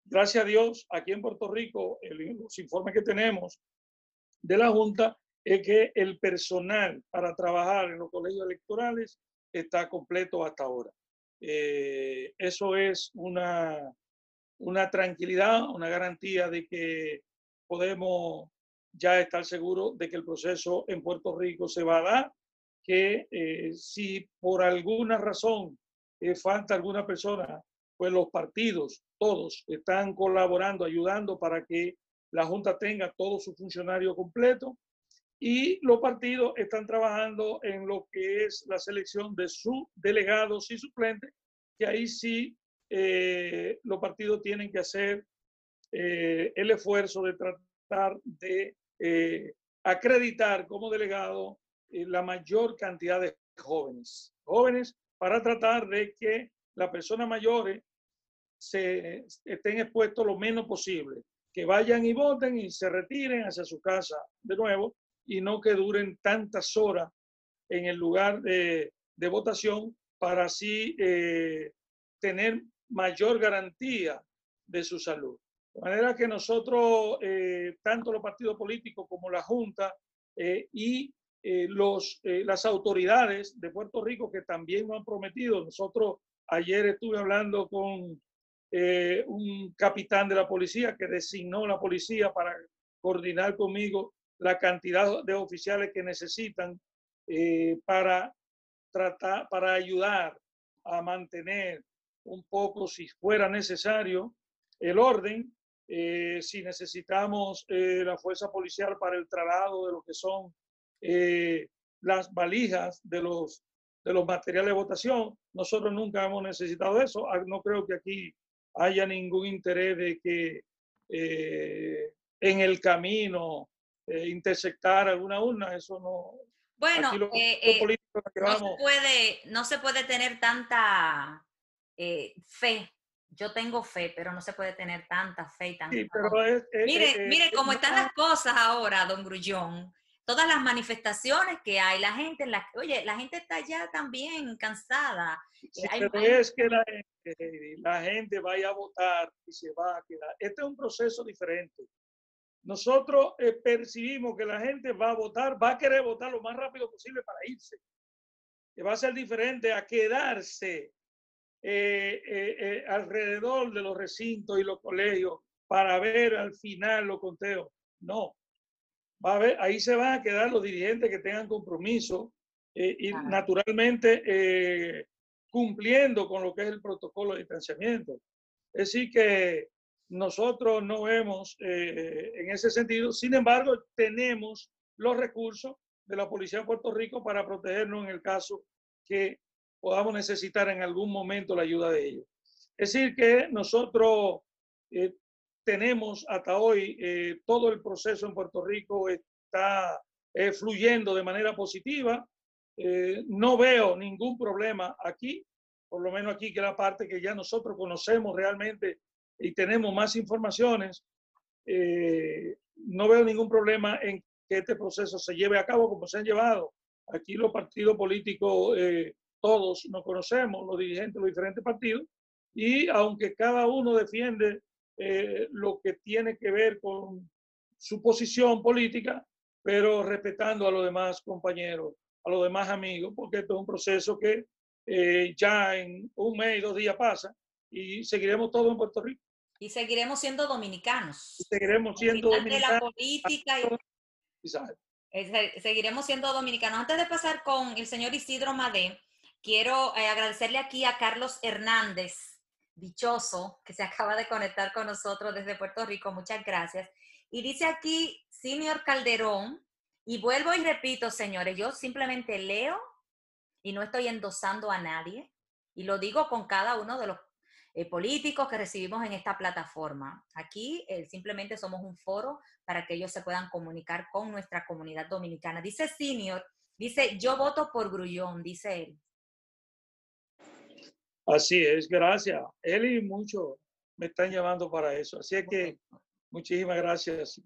Gracias a Dios, aquí en Puerto Rico, los informes que tenemos de la Junta es que el personal para trabajar en los colegios electorales está completo hasta ahora. Eh, eso es una, una tranquilidad, una garantía de que podemos ya estar seguros de que el proceso en Puerto Rico se va a dar, que eh, si por alguna razón eh, falta alguna persona, pues los partidos, todos, están colaborando, ayudando para que la Junta tenga todo su funcionario completo y los partidos están trabajando en lo que es la selección de sus delegados y suplentes, que ahí sí eh, los partidos tienen que hacer eh, el esfuerzo de tratar de eh, acreditar como delegado la mayor cantidad de jóvenes, jóvenes para tratar de que las personas mayores se estén expuestos lo menos posible, que vayan y voten y se retiren hacia su casa de nuevo y no que duren tantas horas en el lugar de, de votación para así eh, tener mayor garantía de su salud. De manera que nosotros, eh, tanto los partidos políticos como la Junta eh, y los, las autoridades de Puerto Rico que también nos han prometido, nosotros ayer estuve hablando con un capitán de la policía que designó la policía para coordinar conmigo la cantidad de oficiales que necesitan para tratar, para ayudar a mantener un poco, si fuera necesario, el orden, eh, si necesitamos eh, la fuerza policial para el traslado de lo que son eh, las valijas de los, de los materiales de votación. Nosotros nunca hemos necesitado eso. Ah, no creo que aquí haya ningún interés de que en el camino intersectar alguna urna. Eso no. Bueno, no, se puede, no se puede tener tanta eh, fe. Yo tengo fe, pero no se puede tener tanta fe y tanta... mire, mire cómo están las cosas ahora, don Grullón. Todas las manifestaciones que hay, la gente, la, oye, la gente está ya también cansada. Eh, pero es que la, la gente vaya a votar y se va a quedar. Este es un proceso diferente nosotros eh, percibimos que la gente va a votar, va a querer votar lo más rápido posible para irse que va a ser diferente a quedarse eh, eh, eh, alrededor de los recintos y los colegios para ver al final los conteos. No. Va a ver, ahí se van a quedar los dirigentes que tengan compromiso y naturalmente cumpliendo con lo que es el protocolo de distanciamiento. Es decir, que nosotros no vemos en ese sentido. Sin embargo, tenemos los recursos de la Policía de Puerto Rico para protegernos en el caso que podamos necesitar en algún momento la ayuda de ellos. Es decir, que nosotros eh, tenemos hasta hoy eh, todo el proceso en Puerto Rico está eh, fluyendo de manera positiva. no veo ningún problema aquí, por lo menos aquí que la parte que ya nosotros conocemos realmente y tenemos más informaciones. no veo ningún problema en que este proceso se lleve a cabo como se han llevado. Aquí los partidos políticos, eh, todos nos conocemos, los dirigentes de los diferentes partidos, y aunque cada uno defiende eh, lo que tiene que ver con su posición política, pero respetando a los demás compañeros, a los demás amigos, porque esto es un proceso que eh, ya en un mes y dos días pasa y seguiremos todos en Puerto Rico. Y seguiremos siendo dominicanos. seguiremos siendo dominicanos. De la política y eh, seguiremos siendo dominicanos. Antes de pasar con el señor Isidro Madé, quiero eh, agradecerle aquí a Carlos Hernández, dichoso, que se acaba de conectar con nosotros desde Puerto Rico. Muchas gracias. Y dice aquí, señor Calderón, y vuelvo y repito, señores, yo simplemente leo y no estoy endosando a nadie. Y lo digo con cada uno de los eh, políticos que recibimos en esta plataforma. Aquí eh, simplemente somos un foro para que ellos se puedan comunicar con nuestra comunidad dominicana. Dice Senior, dice, yo voto por Grullón, dice él. Así es, gracias. Él y muchos me están llamando para eso. Así es que muchísimas gracias.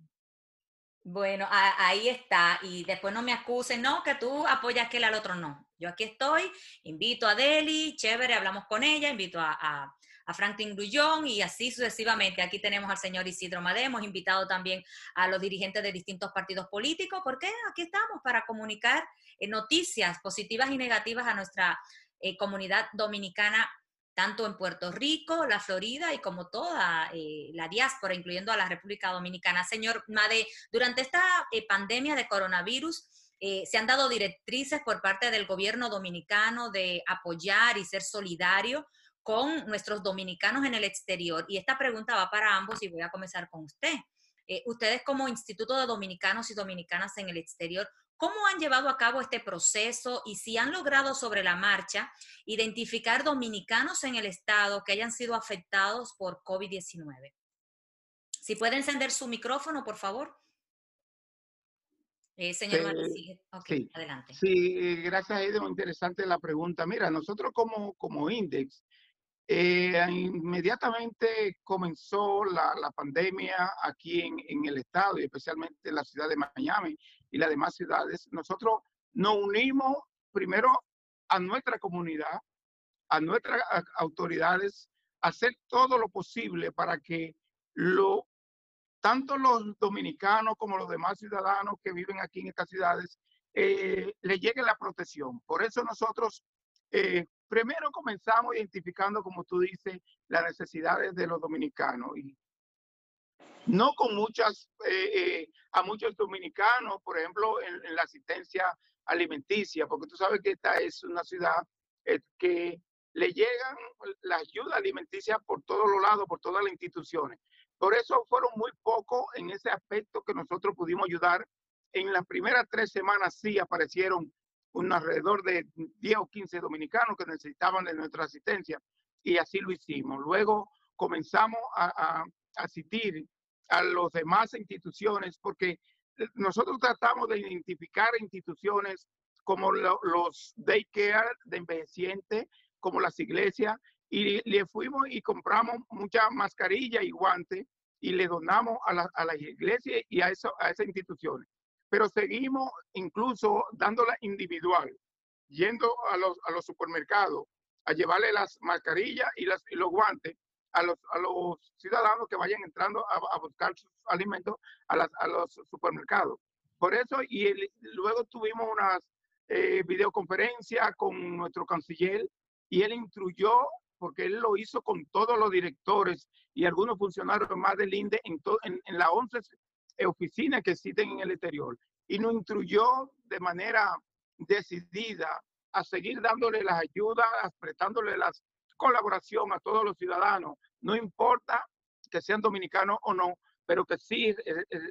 Bueno, ahí está. Y después no me acusen, no, que tú apoyas aquel al otro, no. Yo aquí estoy, invito a Deli, chévere, hablamos con ella, invito a, a Franklin Grullón y así sucesivamente. Aquí tenemos al señor Isidro Madé, hemos invitado también a los dirigentes de distintos partidos políticos, porque aquí estamos para comunicar eh, noticias positivas y negativas a nuestra eh, comunidad dominicana tanto en Puerto Rico, la Florida y como toda eh, la diáspora, incluyendo a la República Dominicana. Señor Made, durante esta pandemia de coronavirus, se han dado directrices por parte del gobierno dominicano de apoyar y ser solidario con nuestros dominicanos en el exterior. Y esta pregunta va para ambos y voy a comenzar con usted. Eh, ustedes como Instituto de Dominicanos y Dominicanas en el exterior, ¿cómo han llevado a cabo este proceso y si han logrado sobre la marcha identificar dominicanos en el Estado que hayan sido afectados por COVID-19? Si puede encender su micrófono, por favor. Eh, señor sí, adelante. Sí, eh, gracias, muy interesante la pregunta. Mira, nosotros como, como Index Eh, inmediatamente comenzó la, pandemia aquí en, en, el estado y especialmente en la ciudad de Miami y las demás ciudades. Nosotros nos unimos primero a nuestra comunidad, a nuestras autoridades, a hacer todo lo posible para que lo, tanto los dominicanos como los demás ciudadanos que viven aquí en estas ciudades eh, le llegue la protección. Por eso nosotros eh, primero comenzamos identificando, como tú dices, las necesidades de los dominicanos y no con muchas, eh, eh, a muchos dominicanos, por ejemplo, en, la asistencia alimenticia, porque tú sabes que esta es una ciudad eh, que le llegan la ayuda alimenticia por todos los lados, por todas las instituciones. Por eso fueron muy pocos en ese aspecto que nosotros pudimos ayudar. En las primeras tres semanas sí aparecieron un alrededor de 10 o 15 dominicanos que necesitaban de nuestra asistencia y así lo hicimos. Luego comenzamos a, asistir a las demás instituciones porque nosotros tratamos de identificar instituciones como los daycare de envejecientes, como las iglesias, y le fuimos y compramos mucha mascarilla y guantes y le donamos a, a las iglesias y a, eso, a esas instituciones pero seguimos incluso dándola individual, yendo a los, supermercados a llevarle las mascarillas y, los guantes a los, ciudadanos que vayan entrando a, buscar sus alimentos a, los supermercados. Por eso, y luego tuvimos unas eh, videoconferencias con nuestro canciller y él instruyó, porque él lo hizo con todos los directores y algunos funcionarios más del INDE en, en, en las 11 oficinas que existen en el exterior y nos instruyó de manera decidida a seguir dándole las ayudas, prestándole la colaboración a todos los ciudadanos, no importa que sean dominicanos o no, pero que sí, eh, eh,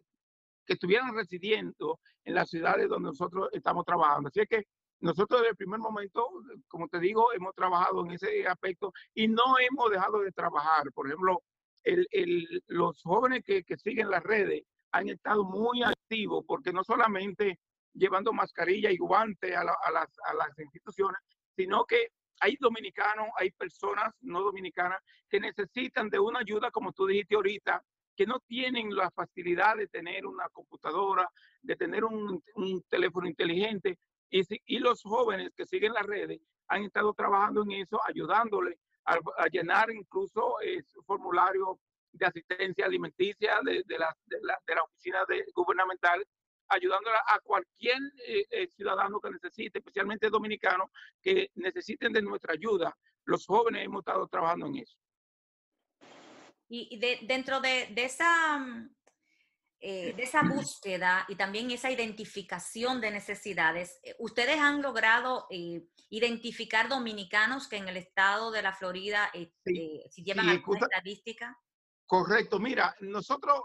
que estuvieran residiendo en las ciudades donde nosotros estamos trabajando. Así que nosotros desde el primer momento, como te digo, hemos trabajado en ese aspecto y no hemos dejado de trabajar. Por ejemplo, el, los jóvenes que, que siguen las redes han estado muy activos porque no solamente llevando mascarilla y guante a, las, a las instituciones, sino que hay dominicanos, hay personas no dominicanas que necesitan de una ayuda, como tú dijiste ahorita, que no tienen la facilidad de tener una computadora, de tener un, un teléfono inteligente. Y, y, los jóvenes que siguen las redes han estado trabajando en eso, ayudándole a, a llenar incluso eh, formularios de asistencia alimenticia de, de, la, de, la, de la, oficina de, gubernamental, ayudándola a cualquier eh, eh, ciudadano que necesite, especialmente dominicanos, que necesiten de nuestra ayuda. Los jóvenes hemos estado trabajando en eso. Y, de, dentro de, esa, eh, de esa búsqueda y también esa identificación de necesidades, eh, ¿ustedes han logrado eh, identificar dominicanos que en el estado de la Florida, sí, si llevan sí, alguna estadística? Correcto, mira, nosotros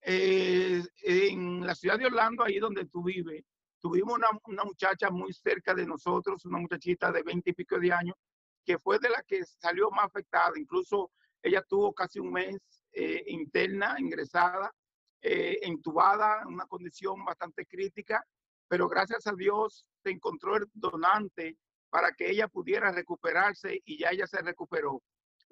eh, en la ciudad de Orlando, ahí donde tú vives, tuvimos una, muchacha muy cerca de nosotros, una muchachita de 20 y pico de años, que fue de la que salió más afectada. Incluso ella tuvo casi un mes eh, interna, ingresada, eh, entubada, en una condición bastante crítica, pero gracias a Dios se encontró el donante para que ella pudiera recuperarse y ya ella se recuperó.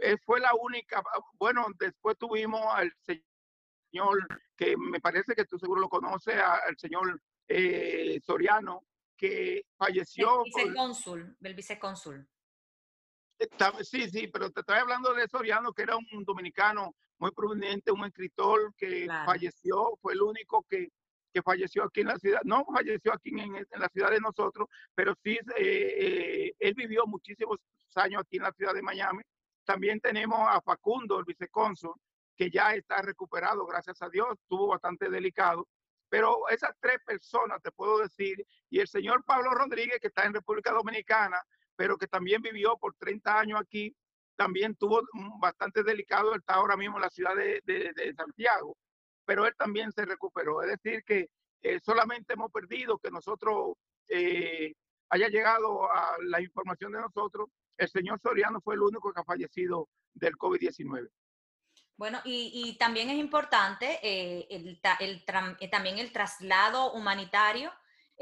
Eh, fue la única, bueno, después tuvimos al señor, que me parece que tú seguro lo conoces, al señor eh, Soriano, que falleció. El vicecónsul, el vicecónsul. Sí, sí, pero te estoy hablando de Soriano, que era un dominicano muy prominente, un escritor que claro. falleció, fue el único que, que, falleció aquí en la ciudad, no falleció aquí en, en la ciudad de nosotros, pero sí, eh, eh, él vivió muchísimos años aquí en la ciudad de Miami también tenemos a Facundo, el vicecónsul, que ya está recuperado, gracias a Dios, estuvo bastante delicado. Pero esas tres personas, te puedo decir, y el señor Pablo Rodríguez, que está en República Dominicana, pero que también vivió por 30 años aquí, también tuvo bastante delicado, está ahora mismo en la ciudad de, de, Santiago, pero él también se recuperó. Es decir, que eh, solamente hemos perdido que nosotros eh, haya llegado a la información de nosotros el señor Soriano fue el único que ha fallecido del COVID-19. Bueno, y, y, también es importante eh, el, el, el, eh, también el traslado humanitario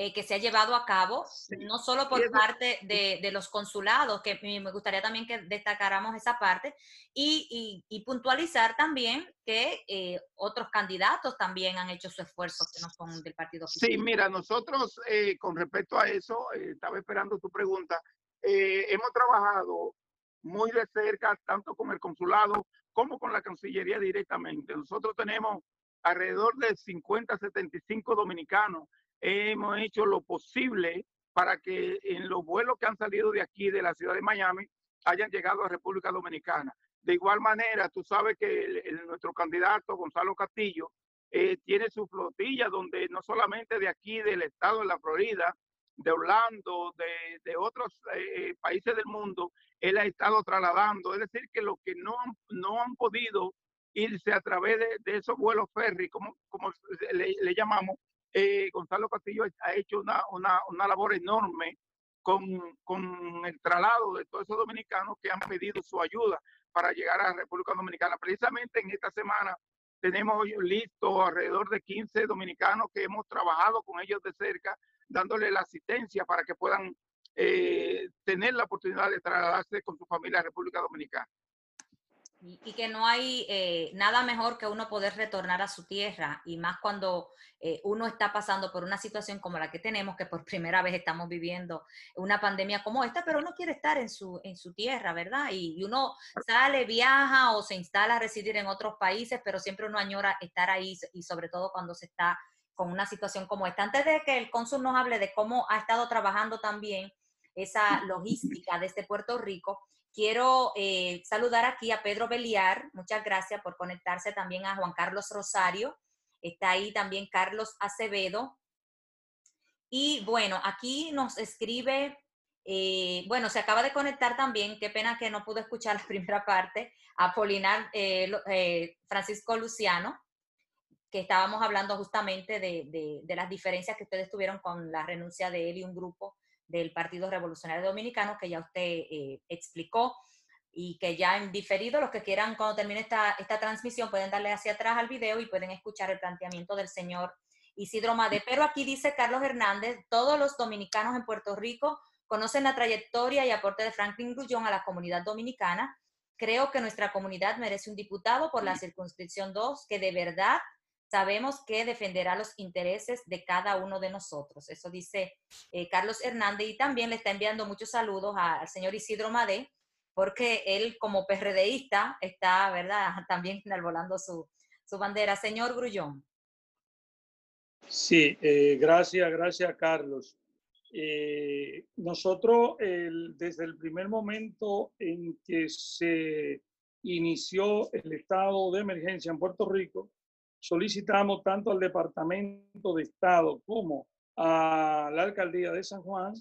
eh, que se ha llevado a cabo, no solo por parte de, los consulados, que me gustaría también que destacáramos esa parte, y, puntualizar también que eh, otros candidatos también han hecho su esfuerzo que no son del partido oficial. Sí, mira, nosotros eh, con respecto a eso, estaba esperando tu pregunta, hemos trabajado muy de cerca, tanto con el consulado como con la Cancillería directamente. Nosotros tenemos alrededor de 50, 75 dominicanos hemos hecho lo posible para que en los vuelos que han salido de aquí, de la ciudad de Miami, hayan llegado a República Dominicana. De igual manera, tú sabes que nuestro candidato, Gonzalo Castillo, eh, tiene su flotilla donde no solamente de aquí, del estado de la Florida, de Orlando, de, otros eh, países del mundo, él ha estado trasladando. Es decir, que los que no no han podido irse a través de, esos vuelos ferry, como, como le llamamos, eh, Gonzalo Castillo ha hecho una, una, una labor enorme con, con, el traslado de todos esos dominicanos que han pedido su ayuda para llegar a la República Dominicana. Precisamente en esta semana tenemos listo alrededor de 15 dominicanos que hemos trabajado con ellos de cerca, dándole la asistencia para que puedan eh, tener la oportunidad de trasladarse con su familia a República Dominicana. Y, que no hay eh, nada mejor que uno poder retornar a su tierra, y más cuando eh, uno está pasando por una situación como la que tenemos, que por primera vez estamos viviendo una pandemia como esta, pero uno quiere estar en su, en su tierra, ¿verdad? Y, uno sale, viaja o se instala a residir en otros países, pero siempre uno añora estar ahí y sobre todo cuando se está con una situación como esta. Antes de que el cónsul nos hable de cómo ha estado trabajando también esa logística desde Puerto Rico, Quiero eh, saludar aquí a Pedro Beliar, muchas gracias por conectarse también a Juan Carlos Rosario, está ahí también Carlos Acevedo. Y bueno, aquí nos escribe, eh, bueno, se acaba de conectar también, qué pena que no pudo escuchar la primera parte, a Polinar eh, Francisco Luciano, que estábamos hablando justamente de, las diferencias que ustedes tuvieron con la renuncia de él y un grupo del Partido Revolucionario Dominicano, que ya usted eh, explicó y que ya en diferido, los que quieran cuando termine esta, esta transmisión pueden darle hacia atrás al video y pueden escuchar el planteamiento del señor Isidro Made. Pero aquí dice Carlos Hernández, todos los dominicanos en Puerto Rico conocen la trayectoria y aporte de Franklin Grullón a la comunidad dominicana. Creo que nuestra comunidad merece un diputado por la circunscripción 2 que de verdad sabemos que defenderá los intereses de cada uno de nosotros. Eso dice eh, Carlos Hernández y también le está enviando muchos saludos al señor Isidro Madé, porque él como PRDista está, ¿verdad?, también enarbolando su, su bandera. Señor Grullón. Sí, eh, gracias, gracias Carlos. Eh, nosotros desde el primer momento en que se inició el estado de emergencia en Puerto Rico, solicitamos tanto al Departamento de Estado como a la Alcaldía de San Juan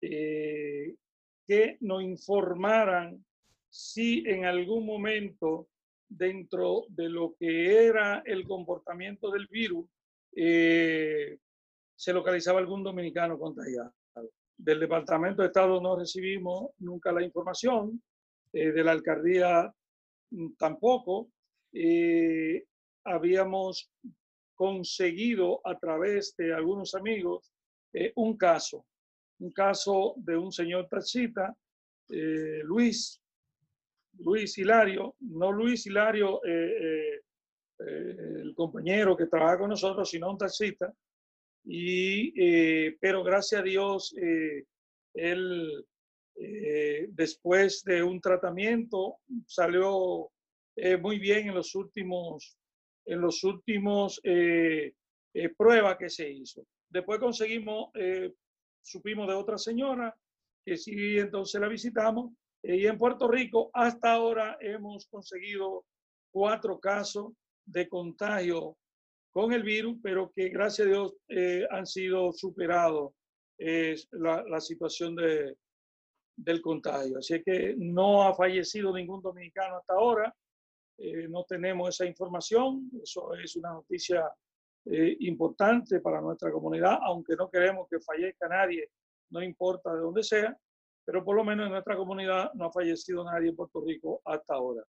eh, que nos informaran si en algún momento dentro de lo que era el comportamiento del virus eh, se localizaba algún dominicano contagiado. Del Departamento de Estado no recibimos nunca la información, eh, de la alcaldía mm, tampoco habíamos conseguido a través de algunos amigos eh, un caso, un caso de un señor taxista, eh, Luis, Luis Hilario, no Luis Hilario, eh, el compañero que trabaja con nosotros, sino un taxista, y, pero gracias a Dios, él después de un tratamiento salió muy bien en los últimos en los últimos eh, eh, pruebas que se hizo. Después conseguimos, eh, supimos de otra señora que sí, entonces la visitamos. y en Puerto Rico hasta ahora hemos conseguido cuatro casos de contagio con el virus, pero que gracias a Dios han sido superados la, la, situación de, del contagio. Así que no ha fallecido ningún dominicano hasta ahora. Eh, no tenemos esa información. Eso es una noticia eh, importante para nuestra comunidad, aunque no queremos que fallezca nadie, no importa de dónde sea, pero por lo menos en nuestra comunidad no ha fallecido nadie en Puerto Rico hasta ahora.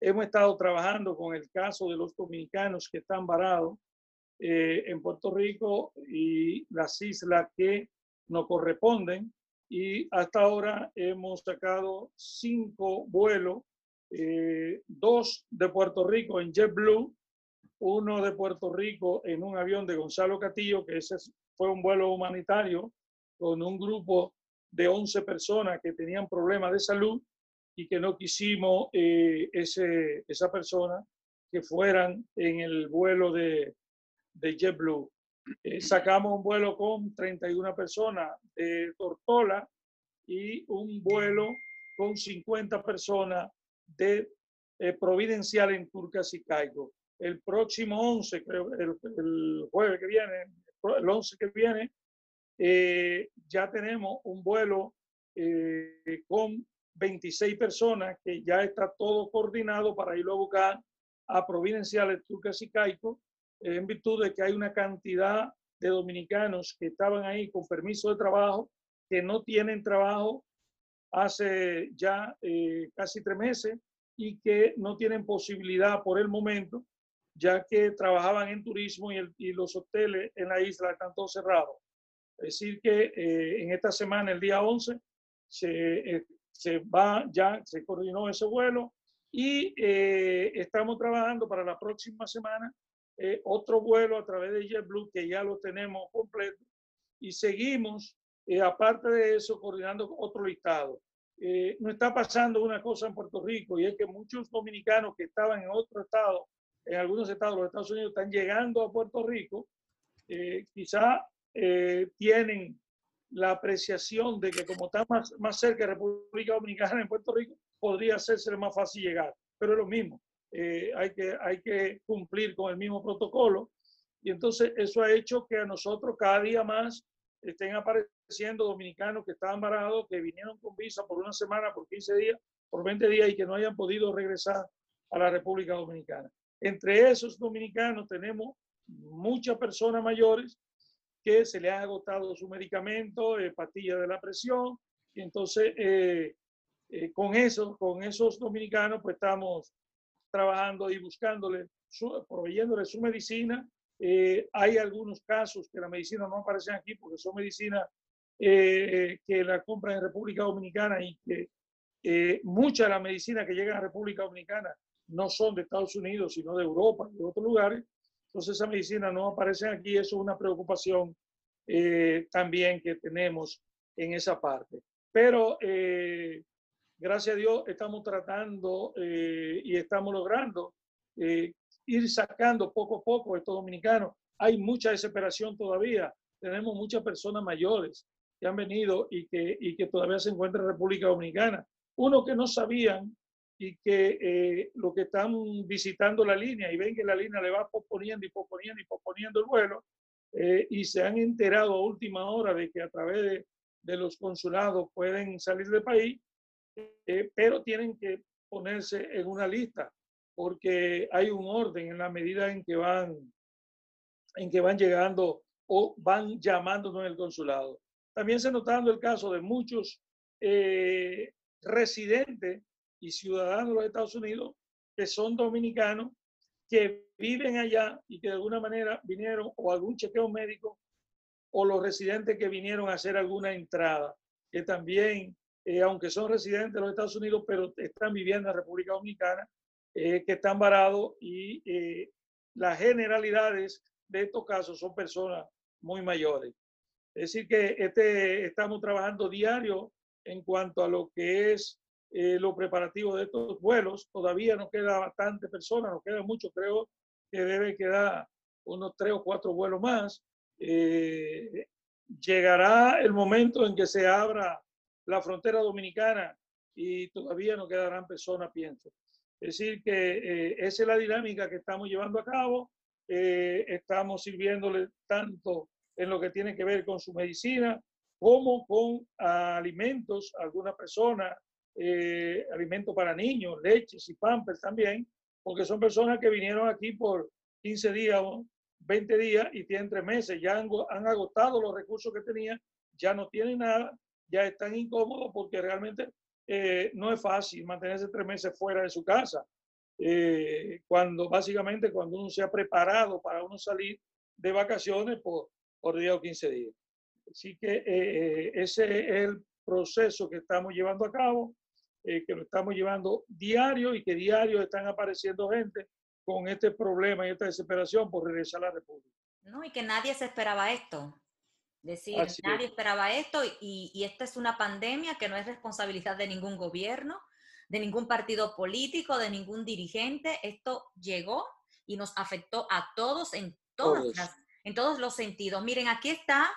Hemos estado trabajando con el caso de los dominicanos que están varados eh, en Puerto Rico y las islas que nos corresponden. Y hasta ahora hemos sacado cinco vuelos, eh, dos de Puerto Rico en JetBlue, uno de Puerto Rico en un avión de Gonzalo Castillo, que ese fue un vuelo humanitario con un grupo de 11 personas que tenían problemas de salud y que no quisimos eh, ese, esa persona que fueran en el vuelo de, de JetBlue. Eh, sacamos un vuelo con 31 personas de Tortola y un vuelo con 50 personas de eh, Providencial en Turcas y Caigo. El próximo 11, creo, el, el, jueves que viene, el 11 que viene, eh, ya tenemos un vuelo eh, con 26 personas que ya está todo coordinado para irlo a buscar a Providenciales, Turcas y Caico en virtud de que hay una cantidad de dominicanos que estaban ahí con permiso de trabajo, que no tienen trabajo hace ya eh, casi tres meses y que no tienen posibilidad por el momento, ya que trabajaban en turismo y, el, y los hoteles en la isla están todos cerrados. Es decir, que eh, en esta semana, el día 11, se, eh, se va, ya se coordinó ese vuelo y eh, estamos trabajando para la próxima semana eh, otro vuelo a través de JetBlue que ya lo tenemos completo y seguimos, eh, aparte de eso, coordinando otro listado. Eh, no está pasando una cosa en Puerto Rico y es que muchos dominicanos que estaban en otro estado, en algunos estados de los Estados Unidos, están llegando a Puerto Rico, eh, quizá eh, tienen la apreciación de que como está más, más cerca de República Dominicana en Puerto Rico, podría hacerse más fácil llegar, pero es lo mismo eh, hay, que, hay que cumplir con el mismo protocolo. Y entonces eso ha hecho que a nosotros cada día más estén apareciendo dominicanos que estaban varados, que vinieron con visa por una semana, por 15 días, por 20 días y que no hayan podido regresar a la República Dominicana. Entre esos dominicanos tenemos muchas personas mayores que se le ha agotado su medicamento, eh, pastillas de la presión, y entonces eh, eh, con eso, con esos dominicanos, pues estamos trabajando y buscándole, su, proveyéndole su medicina. Eh, hay algunos casos que la medicina no aparecen aquí porque son medicinas eh, que la compran en República Dominicana y que eh, mucha de la medicina que llega a República Dominicana no son de Estados Unidos, sino de Europa y de otros lugares. Entonces esa medicina no aparece aquí. Eso es una preocupación eh, también que tenemos en esa parte. Pero eh, gracias a Dios estamos tratando eh, y estamos logrando eh, ir sacando poco a poco estos dominicanos. Hay mucha desesperación todavía. Tenemos muchas personas mayores que han venido y que, y que todavía se encuentran en República Dominicana. Uno que no sabían y que eh, que están visitando la línea y ven que la línea le va posponiendo y posponiendo y posponiendo el vuelo eh, y se han enterado a última hora de que a través de, de los consulados pueden salir del país eh, pero tienen que ponerse en una lista porque hay un orden en la medida en que van, en que van llegando o van llamándonos en el consulado. También se está dando el caso de muchos eh, residentes y ciudadanos de los Estados Unidos que son dominicanos, que viven allá y que de alguna manera vinieron o algún chequeo médico o los residentes que vinieron a hacer alguna entrada, que también eh, aunque son residentes de los Estados Unidos, pero están viviendo en la República Dominicana, eh, que están varados y eh, las generalidades de estos casos son personas muy mayores. Es decir, que este, estamos trabajando diario en cuanto a lo que es eh, los preparativos de estos vuelos. Todavía nos queda bastante personas, nos queda mucho, creo que debe quedar unos tres o cuatro vuelos más. Eh, llegará el momento en que se abra la frontera dominicana y todavía no quedarán personas, pienso. Es decir, que eh, esa es la dinámica que estamos llevando a cabo. Eh, estamos sirviéndole tanto en lo que tiene que ver con su medicina como con alimentos, algunas personas, eh, alimentos para niños, leches y pampers también, porque son personas que vinieron aquí por 15 días o 20 días y tienen tres meses, ya han, han agotado los recursos que tenían, ya no tienen nada ya están incómodos porque realmente eh, no es fácil mantenerse tres meses fuera de su casa. Eh, cuando básicamente cuando uno se ha preparado para uno salir, de vacaciones por, por 10 o 15 días. Así que eh, ese es el proceso que estamos llevando a cabo, que lo estamos llevando diario y que diario están apareciendo gente con este problema y esta desesperación por regresar a la República. No, y que nadie se esperaba esto. Decir, nadie esperaba esto y, y esta es una pandemia que no es responsabilidad de ningún gobierno, de ningún partido político, de ningún dirigente. Esto llegó y nos afectó a todos en, todos. en todos los sentidos. Miren, aquí está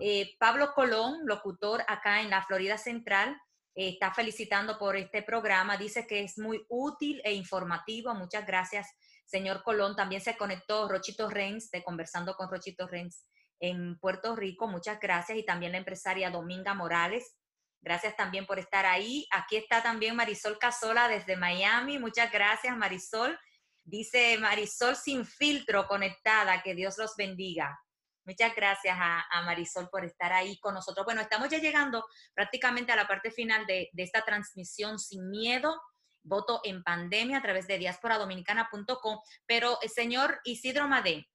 eh, Pablo Colón, locutor acá en la Florida Central. Eh, está felicitando por este programa. Dice que es muy útil e informativo. Muchas gracias, señor Colón. También se conectó Rochito Reins, de Conversando con Rochito Reins en Puerto Rico. Muchas gracias. Y también la empresaria Dominga Morales Gracias también por estar ahí. Aquí está también Marisol Casola desde Miami. Muchas gracias, Marisol. Dice Marisol sin filtro conectada. Que Dios los bendiga. Muchas gracias a, Marisol por estar ahí con nosotros. Bueno, estamos ya llegando prácticamente a la parte final de, esta transmisión sin miedo. Voto en pandemia a través de diasporadominicana.com. Pero, eh, señor Isidro Madé,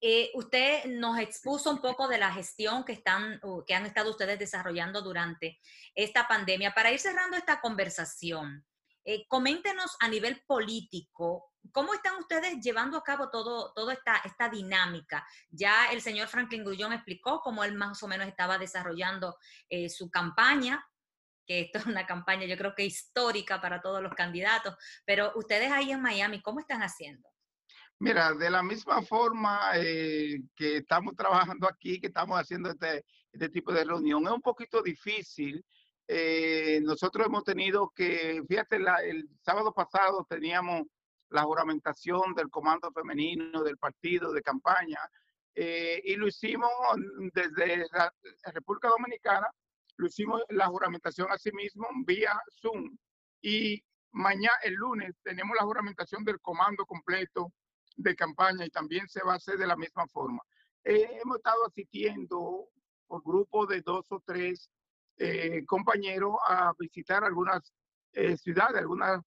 eh, usted nos expuso un poco de la gestión que, están, que han estado ustedes desarrollando durante esta pandemia. Para ir cerrando esta conversación, eh, coméntenos a nivel político, ¿cómo están ustedes llevando a cabo toda esta, esta dinámica? Ya el señor Franklin Grullón explicó cómo él más o menos estaba desarrollando eh, su campaña, que esto es una campaña yo creo que histórica para todos los candidatos, pero ustedes ahí en Miami, ¿cómo están haciendo? Mira, de la misma forma eh, que estamos trabajando aquí, que estamos haciendo este, este tipo de reunión, es un poquito difícil. Eh, nosotros hemos tenido que, fíjate, el sábado pasado teníamos la juramentación del comando femenino del partido de campaña eh, y lo hicimos desde la República Dominicana, lo hicimos la juramentación a sí mismo vía Zoom y mañana, el lunes, tenemos la juramentación del comando completo de campaña y también se va a hacer de la misma forma. Eh, hemos estado asistiendo por grupo de dos o tres eh, compañeros a visitar algunas eh, ciudades, algunas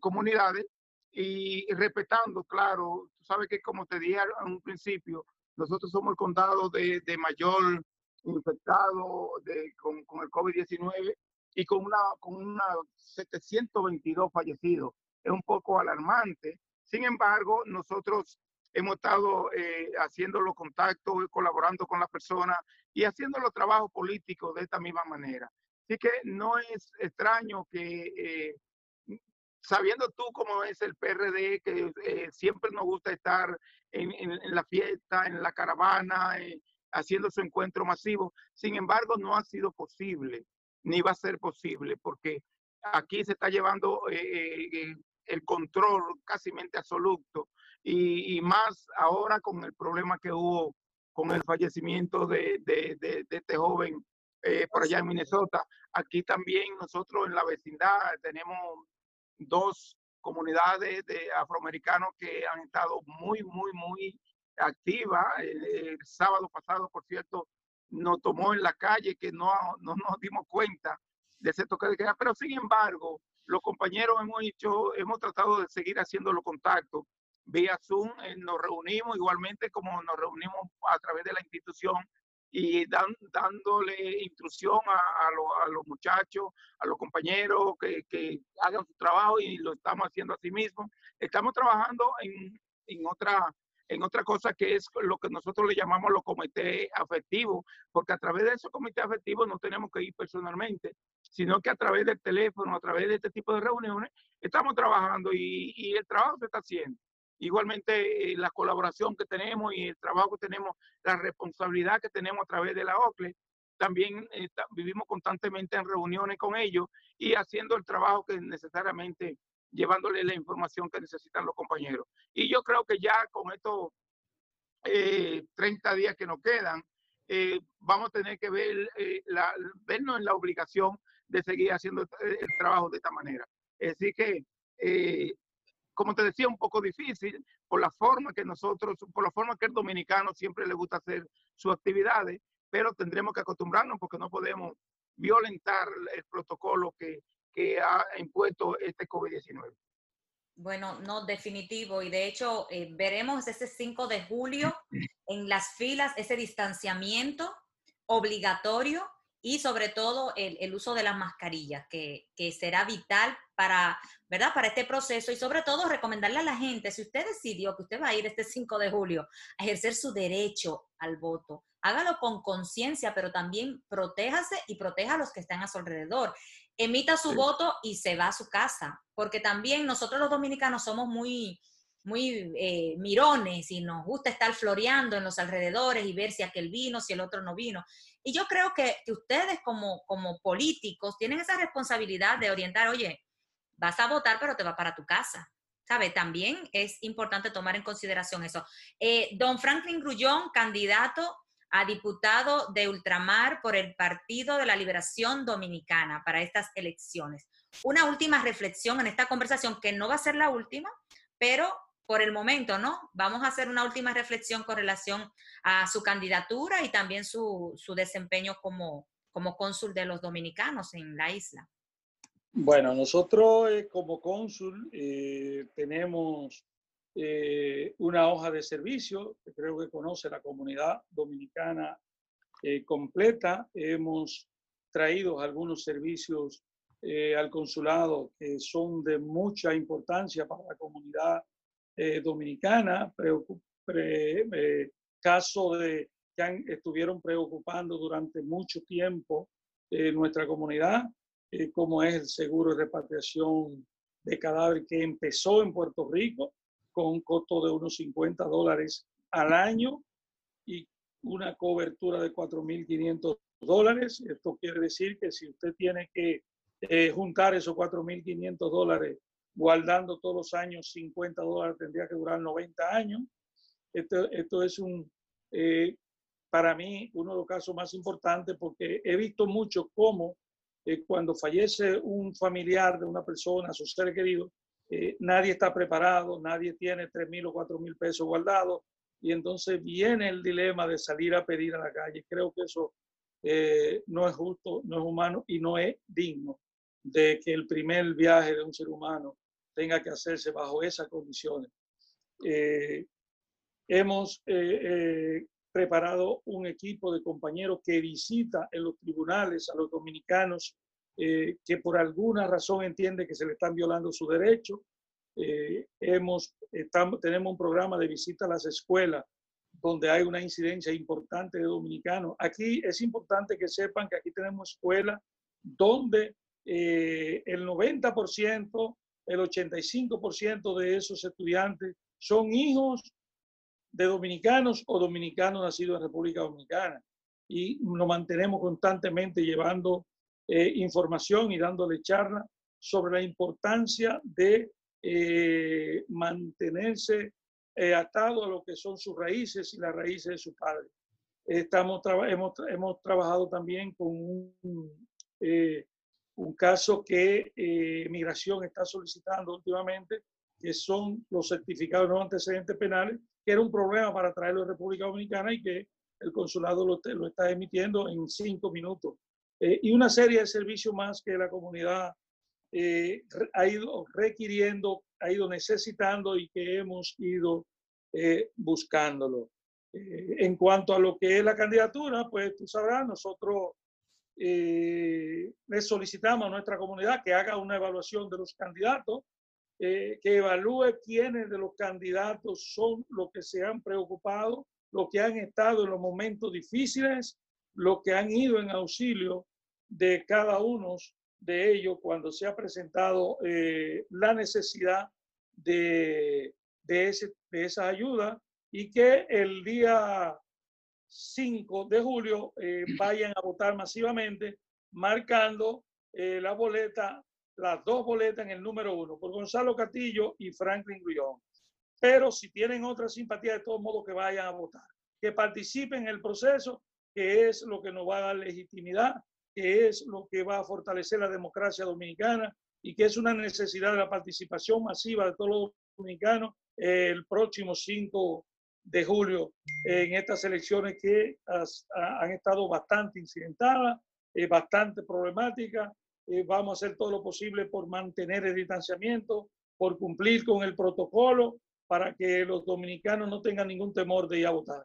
comunidades y respetando, claro, tú sabes que como te dije en un principio, nosotros somos el condado de, de mayor infectado de, con, con el COVID-19 y con una, con una 722 fallecidos. Es un poco alarmante sin embargo, nosotros hemos estado eh, haciendo los contactos, colaborando con la persona y haciendo los trabajos políticos de esta misma manera. Así que no es extraño que, eh, sabiendo tú cómo es el PRD, que eh, siempre nos gusta estar en, la fiesta, en la caravana, haciendo su encuentro masivo, sin embargo, no ha sido posible, ni va a ser posible, porque aquí se está llevando el control casi absoluto y, más ahora con el problema que hubo con el fallecimiento de, este joven eh, por allá en Minnesota. Aquí también nosotros en la vecindad tenemos dos comunidades de afroamericanos que han estado muy, muy, muy activas. El, sábado pasado, por cierto, nos tomó en la calle que no, no nos dimos cuenta de ese toque de queda, pero sin embargo, los compañeros hemos hecho, hemos tratado de seguir haciendo los contactos vía Zoom, eh, nos reunimos igualmente como nos reunimos a través de la institución y dándole instrucción a, los muchachos, a los compañeros que, que, hagan su trabajo y lo estamos haciendo así mismo. Estamos trabajando en, en otra en otra cosa que es lo que nosotros le llamamos los comités afectivos, porque a través de esos comités afectivos no tenemos que ir personalmente, sino que a través del teléfono, a través de este tipo de reuniones, estamos trabajando y, el trabajo se está haciendo. Igualmente, eh, la colaboración que tenemos y el trabajo que tenemos, la responsabilidad que tenemos a través de la OCLE, también vivimos constantemente en reuniones con ellos y haciendo el trabajo que necesariamente llevándole la información que necesitan los compañeros. Y yo creo que ya con estos 30 eh, días que nos quedan, eh, vamos a tener que ver, eh, la, vernos en la obligación de seguir haciendo el, trabajo de esta manera. Decir que, como te decía, un poco difícil por la forma que nosotros, por la forma que el dominicano siempre le gusta hacer sus actividades, pero tendremos que acostumbrarnos porque no podemos violentar el protocolo que, que ha impuesto este COVID-19. Bueno, no, definitivo. Y de hecho, eh, veremos ese 5 de julio en las filas, ese distanciamiento obligatorio y sobre todo el, uso de las mascarillas, que, que, será vital para, ¿verdad? para este proceso y sobre todo recomendarle a la gente, si usted decidió que usted va a ir este 5 de julio a ejercer su derecho al voto, hágalo con conciencia, pero también protéjase y proteja a los que están a su alrededor emita su voto y se va a su casa, porque también nosotros los dominicanos somos muy, muy eh, mirones y nos gusta estar floreando en los alrededores y ver si aquel vino, si el otro no vino. Y yo creo que, ustedes como, como políticos tienen esa responsabilidad de orientar, oye, vas a votar, pero te va para tu casa. ¿Sabe? También es importante tomar en consideración eso. Eh, don Franklin Grullón, candidato a diputado de ultramar por el Partido de la Liberación Dominicana para estas elecciones. Una última reflexión en esta conversación, que no va a ser la última, pero por el momento, ¿no? Vamos a hacer una última reflexión con relación a su candidatura y también su, desempeño como, como cónsul de los dominicanos en la isla. Bueno, nosotros eh, como cónsul eh, tenemos eh, una hoja de servicio que creo que conoce la comunidad dominicana completa. Hemos traído algunos servicios al consulado que son de mucha importancia para la comunidad dominicana. caso de que estuvieron preocupando durante mucho tiempo nuestra comunidad, como es el seguro de repatriación de cadáver que empezó en Puerto Rico con un costo de unos 50 dólares al año y una cobertura de 4.500 dólares. Esto quiere decir que si usted tiene que eh, juntar esos 4.500 dólares guardando todos los años 50 dólares, tendría que durar 90 años. Esto, esto es un, eh, para mí, uno de los casos más importantes porque he visto mucho cómo eh, cuando fallece un familiar de una persona, su ser querido, eh, nadie está preparado, nadie tiene tres mil o cuatro mil pesos guardados y entonces viene el dilema de salir a pedir a la calle. Creo que eso eh, no es justo, no es humano y no es digno de que el primer viaje de un ser humano tenga que hacerse bajo esas condiciones. Eh, hemos preparado un equipo de compañeros que visita en los tribunales a los dominicanos eh, que por alguna razón entiende que se le están violando su derecho. Eh, hemos, tenemos un programa de visita a las escuelas donde hay una incidencia importante de dominicanos. Aquí es importante que sepan que aquí tenemos escuelas donde eh, el 90%, el 85% de esos estudiantes son hijos de dominicanos o dominicanos nacidos en República Dominicana. Y nos mantenemos constantemente llevando eh, información y dándole charla sobre la importancia de eh, mantenerse eh, atado a lo que son sus raíces y las raíces de su padre. Estamos hemos, hemos trabajado también con un, un caso que Migración está solicitando últimamente, que son los certificados no antecedentes penales, que era un problema para traerlo a República Dominicana y que el consulado lo, lo está emitiendo en cinco minutos. Eh, y una serie de servicios más que la comunidad eh, ha ido requiriendo, ha ido necesitando y que hemos ido eh, buscándolo. en cuanto a lo que es la candidatura, pues tú sabrás, nosotros le solicitamos a nuestra comunidad que haga una evaluación de los candidatos, que evalúe quiénes de los candidatos son los que se han preocupado, los que han estado en los momentos difíciles, los que han ido en auxilio de cada uno de ellos cuando se ha presentado eh, la necesidad de, de, ese, de, esa ayuda y que el día 5 de julio eh, vayan a votar masivamente, marcando eh, la boleta, las dos boletas en el número uno, por Gonzalo Castillo y Franklin Guillón. Pero si tienen otra simpatía, de todos modos que vayan a votar, que participen en el proceso, que es lo que nos va a dar legitimidad que es lo que va a fortalecer la democracia dominicana y que es una necesidad de la participación masiva de todos los dominicanos el próximo 5 de julio en estas elecciones que han estado bastante incidentadas, eh, bastante problemáticas. Eh, vamos a hacer todo lo posible por mantener el distanciamiento, por cumplir con el protocolo para que los dominicanos no tengan ningún temor de ir a votar.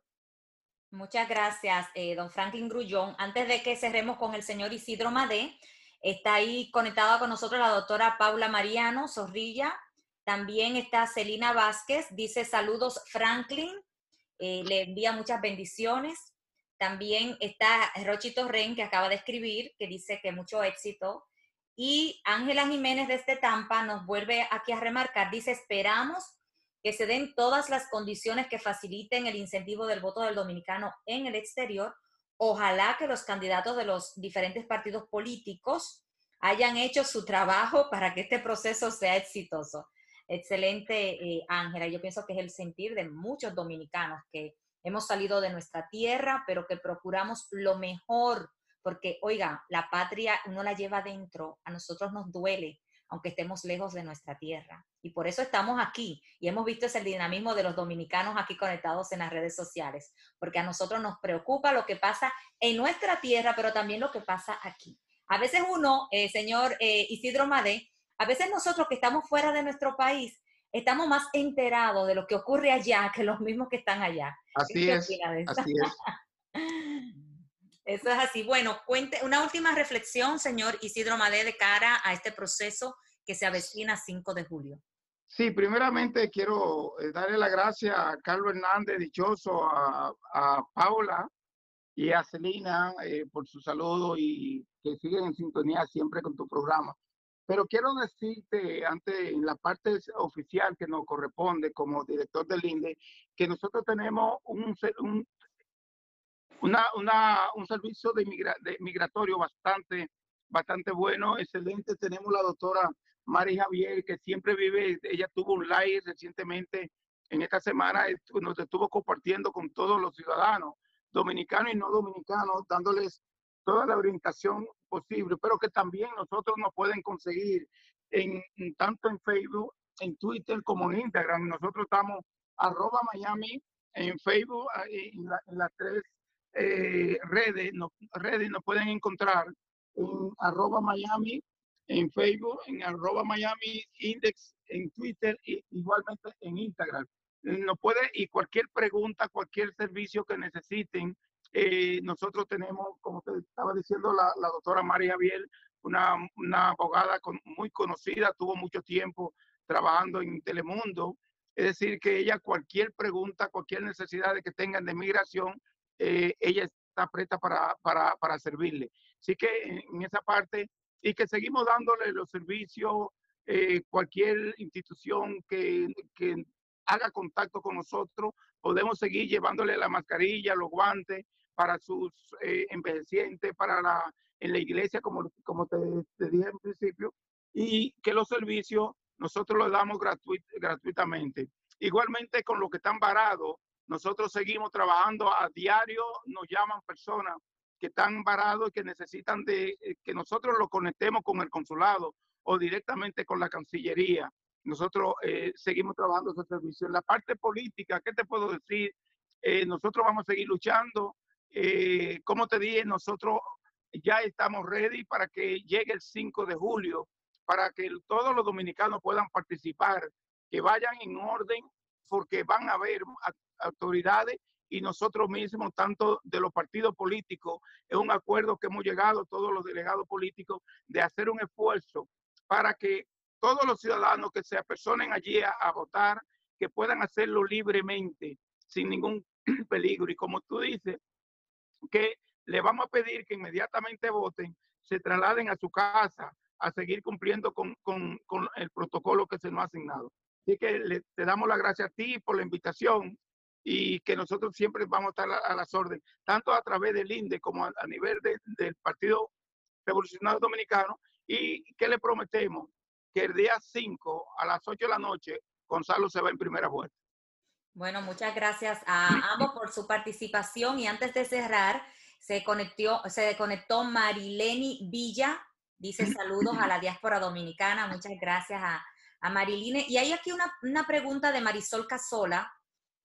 Muchas gracias, eh, don Franklin Grullón. Antes de que cerremos con el señor Isidro Madé, está ahí conectada con nosotros la doctora Paula Mariano Zorrilla. También está Celina Vázquez, dice saludos Franklin, eh, le envía muchas bendiciones. También está Rochito Ren, que acaba de escribir, que dice que mucho éxito. Y Ángela Jiménez desde Tampa nos vuelve aquí a remarcar, dice, esperamos que se den todas las condiciones que faciliten el incentivo del voto del dominicano en el exterior. Ojalá que los candidatos de los diferentes partidos políticos hayan hecho su trabajo para que este proceso sea exitoso. Excelente, eh, Ángela. Yo pienso que es el sentir de muchos dominicanos que hemos salido de nuestra tierra, pero que procuramos lo mejor, porque, oiga, la patria uno la lleva dentro, a nosotros nos duele, aunque estemos lejos de nuestra tierra. Y por eso estamos aquí y hemos visto ese dinamismo de los dominicanos aquí conectados en las redes sociales, porque a nosotros nos preocupa lo que pasa en nuestra tierra, pero también lo que pasa aquí. A veces uno, eh, señor eh, Isidro Madé, a veces nosotros que estamos fuera de nuestro país, estamos más enterados de lo que ocurre allá que los mismos que están allá. Así es. Así es. Eso es así. Bueno, cuente una última reflexión, señor Isidro Madé, de cara a este proceso que se avecina 5 de julio. Sí, primeramente quiero eh, darle la gracias a Carlos Hernández, dichoso, a, Paula y a Celina eh, por su saludo y que siguen en sintonía siempre con tu programa. Pero quiero decirte, ante en la parte oficial que nos corresponde como director del INDE, que nosotros tenemos un, un una, una, un servicio de, de, migratorio bastante, bastante bueno, excelente. Tenemos la doctora Mari Javier, que siempre vive, ella tuvo un live recientemente en esta semana, nos estuvo compartiendo con todos los ciudadanos, dominicanos y no dominicanos, dándoles toda la orientación posible, pero que también nosotros nos pueden conseguir en, tanto en Facebook, en Twitter como en Instagram. Nosotros estamos arroba Miami en Facebook, en, en las tres eh, redes, redes nos pueden encontrar en arroba Miami en Facebook, en arroba Miami Index en Twitter y igualmente en Instagram. no puede, y cualquier pregunta, cualquier servicio que necesiten, eh, nosotros tenemos, como te estaba diciendo la, la doctora María Biel, una, una abogada con, muy conocida, tuvo mucho tiempo trabajando en Telemundo. Es decir, que ella cualquier pregunta, cualquier necesidad que tengan de migración, eh, ella está presta para, para, para, servirle. Así que en esa parte, y que seguimos dándole los servicios, eh, cualquier institución que, que haga contacto con nosotros, podemos seguir llevándole la mascarilla, los guantes para sus eh, envejecientes, para la, en la iglesia, como, como te, te, dije en principio, y que los servicios nosotros los damos gratuit, gratuitamente. Igualmente con los que están varados, nosotros seguimos trabajando a diario, nos llaman personas que están varados y que necesitan de eh, que nosotros lo conectemos con el consulado o directamente con la Cancillería. Nosotros eh, seguimos trabajando ese servicio. En la parte política, ¿qué te puedo decir? Eh, nosotros vamos a seguir luchando. Como te dije, nosotros ya estamos ready para que llegue el 5 de julio, para que todos los dominicanos puedan participar, que vayan en orden, porque van a haber autoridades y nosotros mismos, tanto de los partidos políticos, es un acuerdo que hemos llegado todos los delegados políticos de hacer un esfuerzo para que todos los ciudadanos que se apersonen allí a, votar, que puedan hacerlo libremente, sin ningún peligro. Y como tú dices, que le vamos a pedir que inmediatamente voten, se trasladen a su casa a seguir cumpliendo con, con, con el protocolo que se nos ha asignado. Así que le, te damos las gracias a ti por la invitación y que nosotros siempre vamos a estar a, las órdenes, tanto a través del INDE como a, nivel del Partido Revolucionario Dominicano, y que le prometemos que el día 5 a las 8 de la noche, Gonzalo se va en primera vuelta. Bueno, muchas gracias a ambos por su participación y antes de cerrar, se conectó, se conectó Marileni Villa, dice saludos a la diáspora dominicana, muchas gracias a, a. Y hay aquí una, una pregunta de Marisol Casola,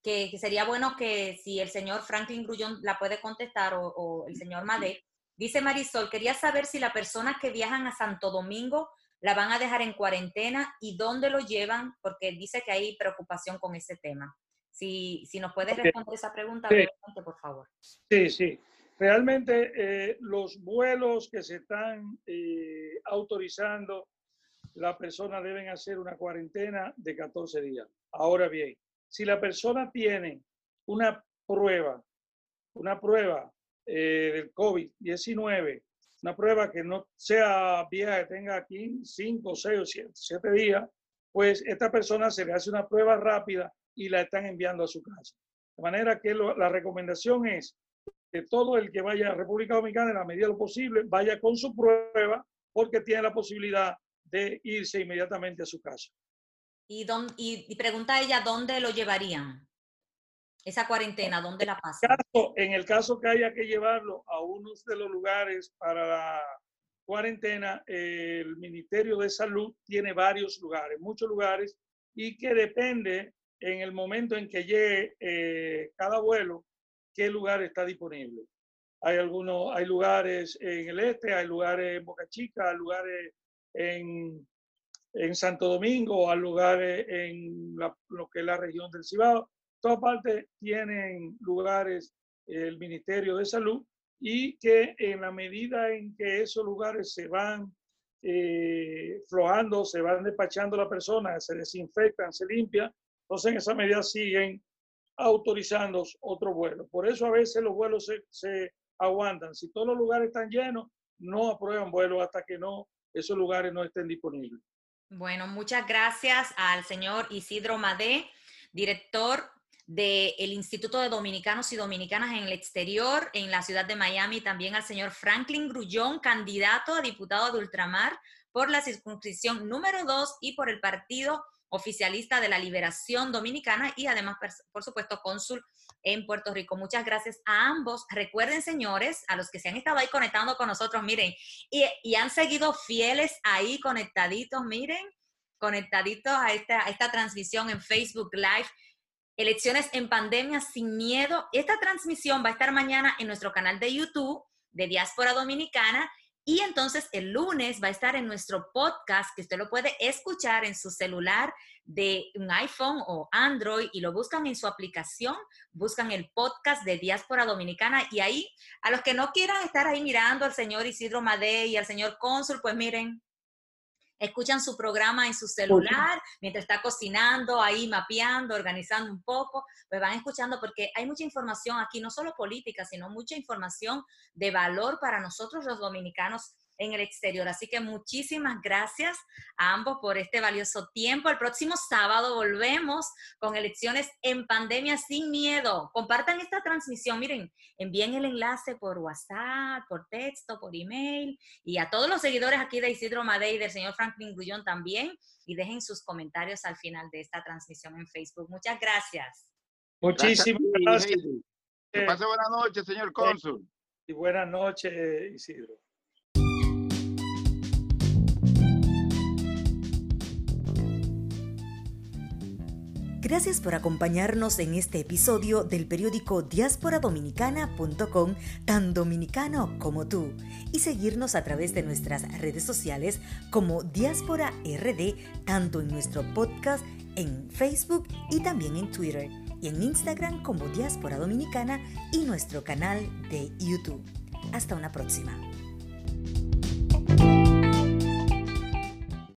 que, sería bueno que si el señor Franklin Grullón la puede contestar o, el señor Madé. Dice Marisol, quería saber si las personas que viajan a Santo Domingo la van a dejar en cuarentena y dónde lo llevan, porque dice que hay preocupación con ese tema. Si, si nos puedes responder esa pregunta, por favor. Sí, sí. Realmente eh, los vuelos que se están eh, autorizando, la persona deben hacer una cuarentena de 14 días. Ahora bien, si la persona tiene una prueba, una prueba eh, del COVID-19, una prueba que no sea vieja, que tenga aquí 5, 6 o 7 días, pues esta persona se le hace una prueba rápida y la están enviando a su casa. De manera que la recomendación es que todo el que vaya a República Dominicana, en la medida de lo posible, vaya con su prueba porque tiene la posibilidad de irse inmediatamente a su casa. Y, y, pregunta ella, ¿dónde lo llevarían? Esa cuarentena, ¿dónde la pasan? En el caso que haya que llevarlo a uno de los lugares para la cuarentena, el Ministerio de Salud tiene varios lugares, muchos lugares, y que depende en el momento en que llegue eh, cada vuelo, qué lugar está disponible. Hay algunos, hay lugares en el este, hay lugares en Boca Chica, hay lugares en, en Santo Domingo, hay lugares en lo que es la región del Cibao. Todas partes tienen lugares el Ministerio de Salud y que en la medida en que esos lugares se van eh, flojando, se van despachando la persona, se desinfectan, se limpian, entonces, en esa medida siguen autorizando otro vuelo. Por eso a veces los vuelos se, aguantan. Si todos los lugares están llenos, no aprueban vuelos hasta que no esos lugares no estén disponibles. Bueno, muchas gracias al señor Isidro Madé, director del Instituto de Dominicanos y Dominicanas en el Exterior en la ciudad de Miami, también al señor Franklin Grullón, candidato a diputado de Ultramar por la circunscripción número 2 y por el partido oficialista de la Liberación Dominicana y además, por supuesto, cónsul en Puerto Rico. Muchas gracias a ambos. Recuerden, señores, a los que se han estado ahí conectando con nosotros, miren, y, han seguido fieles ahí conectaditos, miren, conectaditos a esta, a esta transmisión en Facebook Live. Elecciones en pandemia sin miedo. Esta transmisión va a estar mañana en nuestro canal de YouTube de Diáspora Dominicana y entonces el lunes va a estar en nuestro podcast que usted lo puede escuchar en su celular de un iPhone o Android y lo buscan en su aplicación, buscan el podcast de Diáspora Dominicana y ahí a los que no quieran estar ahí mirando al señor Isidro Madey y al señor Cónsul, pues miren, escuchan su programa en su celular mientras está cocinando, ahí mapeando, organizando un poco, pues van escuchando porque hay mucha información aquí, no solo política, sino mucha información de valor para nosotros los dominicanos en el exterior. Así que muchísimas gracias a ambos por este valioso tiempo. El próximo sábado volvemos con elecciones en pandemia sin miedo. Compartan esta transmisión. Miren, envíen el enlace por WhatsApp, por texto, por email y a todos los seguidores aquí de Isidro Madey y del señor Franklin Grullón también. Y dejen sus comentarios al final de esta transmisión en Facebook. Muchas gracias. Muchísimas gracias. Que pase buenas noches, señor cónsul. Y buenas noches, Isidro. Gracias por acompañarnos en este episodio del periódico diasporadominicana.com, tan dominicano como tú, y seguirnos a través de nuestras redes sociales como Diáspora RD, tanto en nuestro podcast en Facebook y también en Twitter, y en Instagram como Diáspora Dominicana y nuestro canal de YouTube. Hasta una próxima.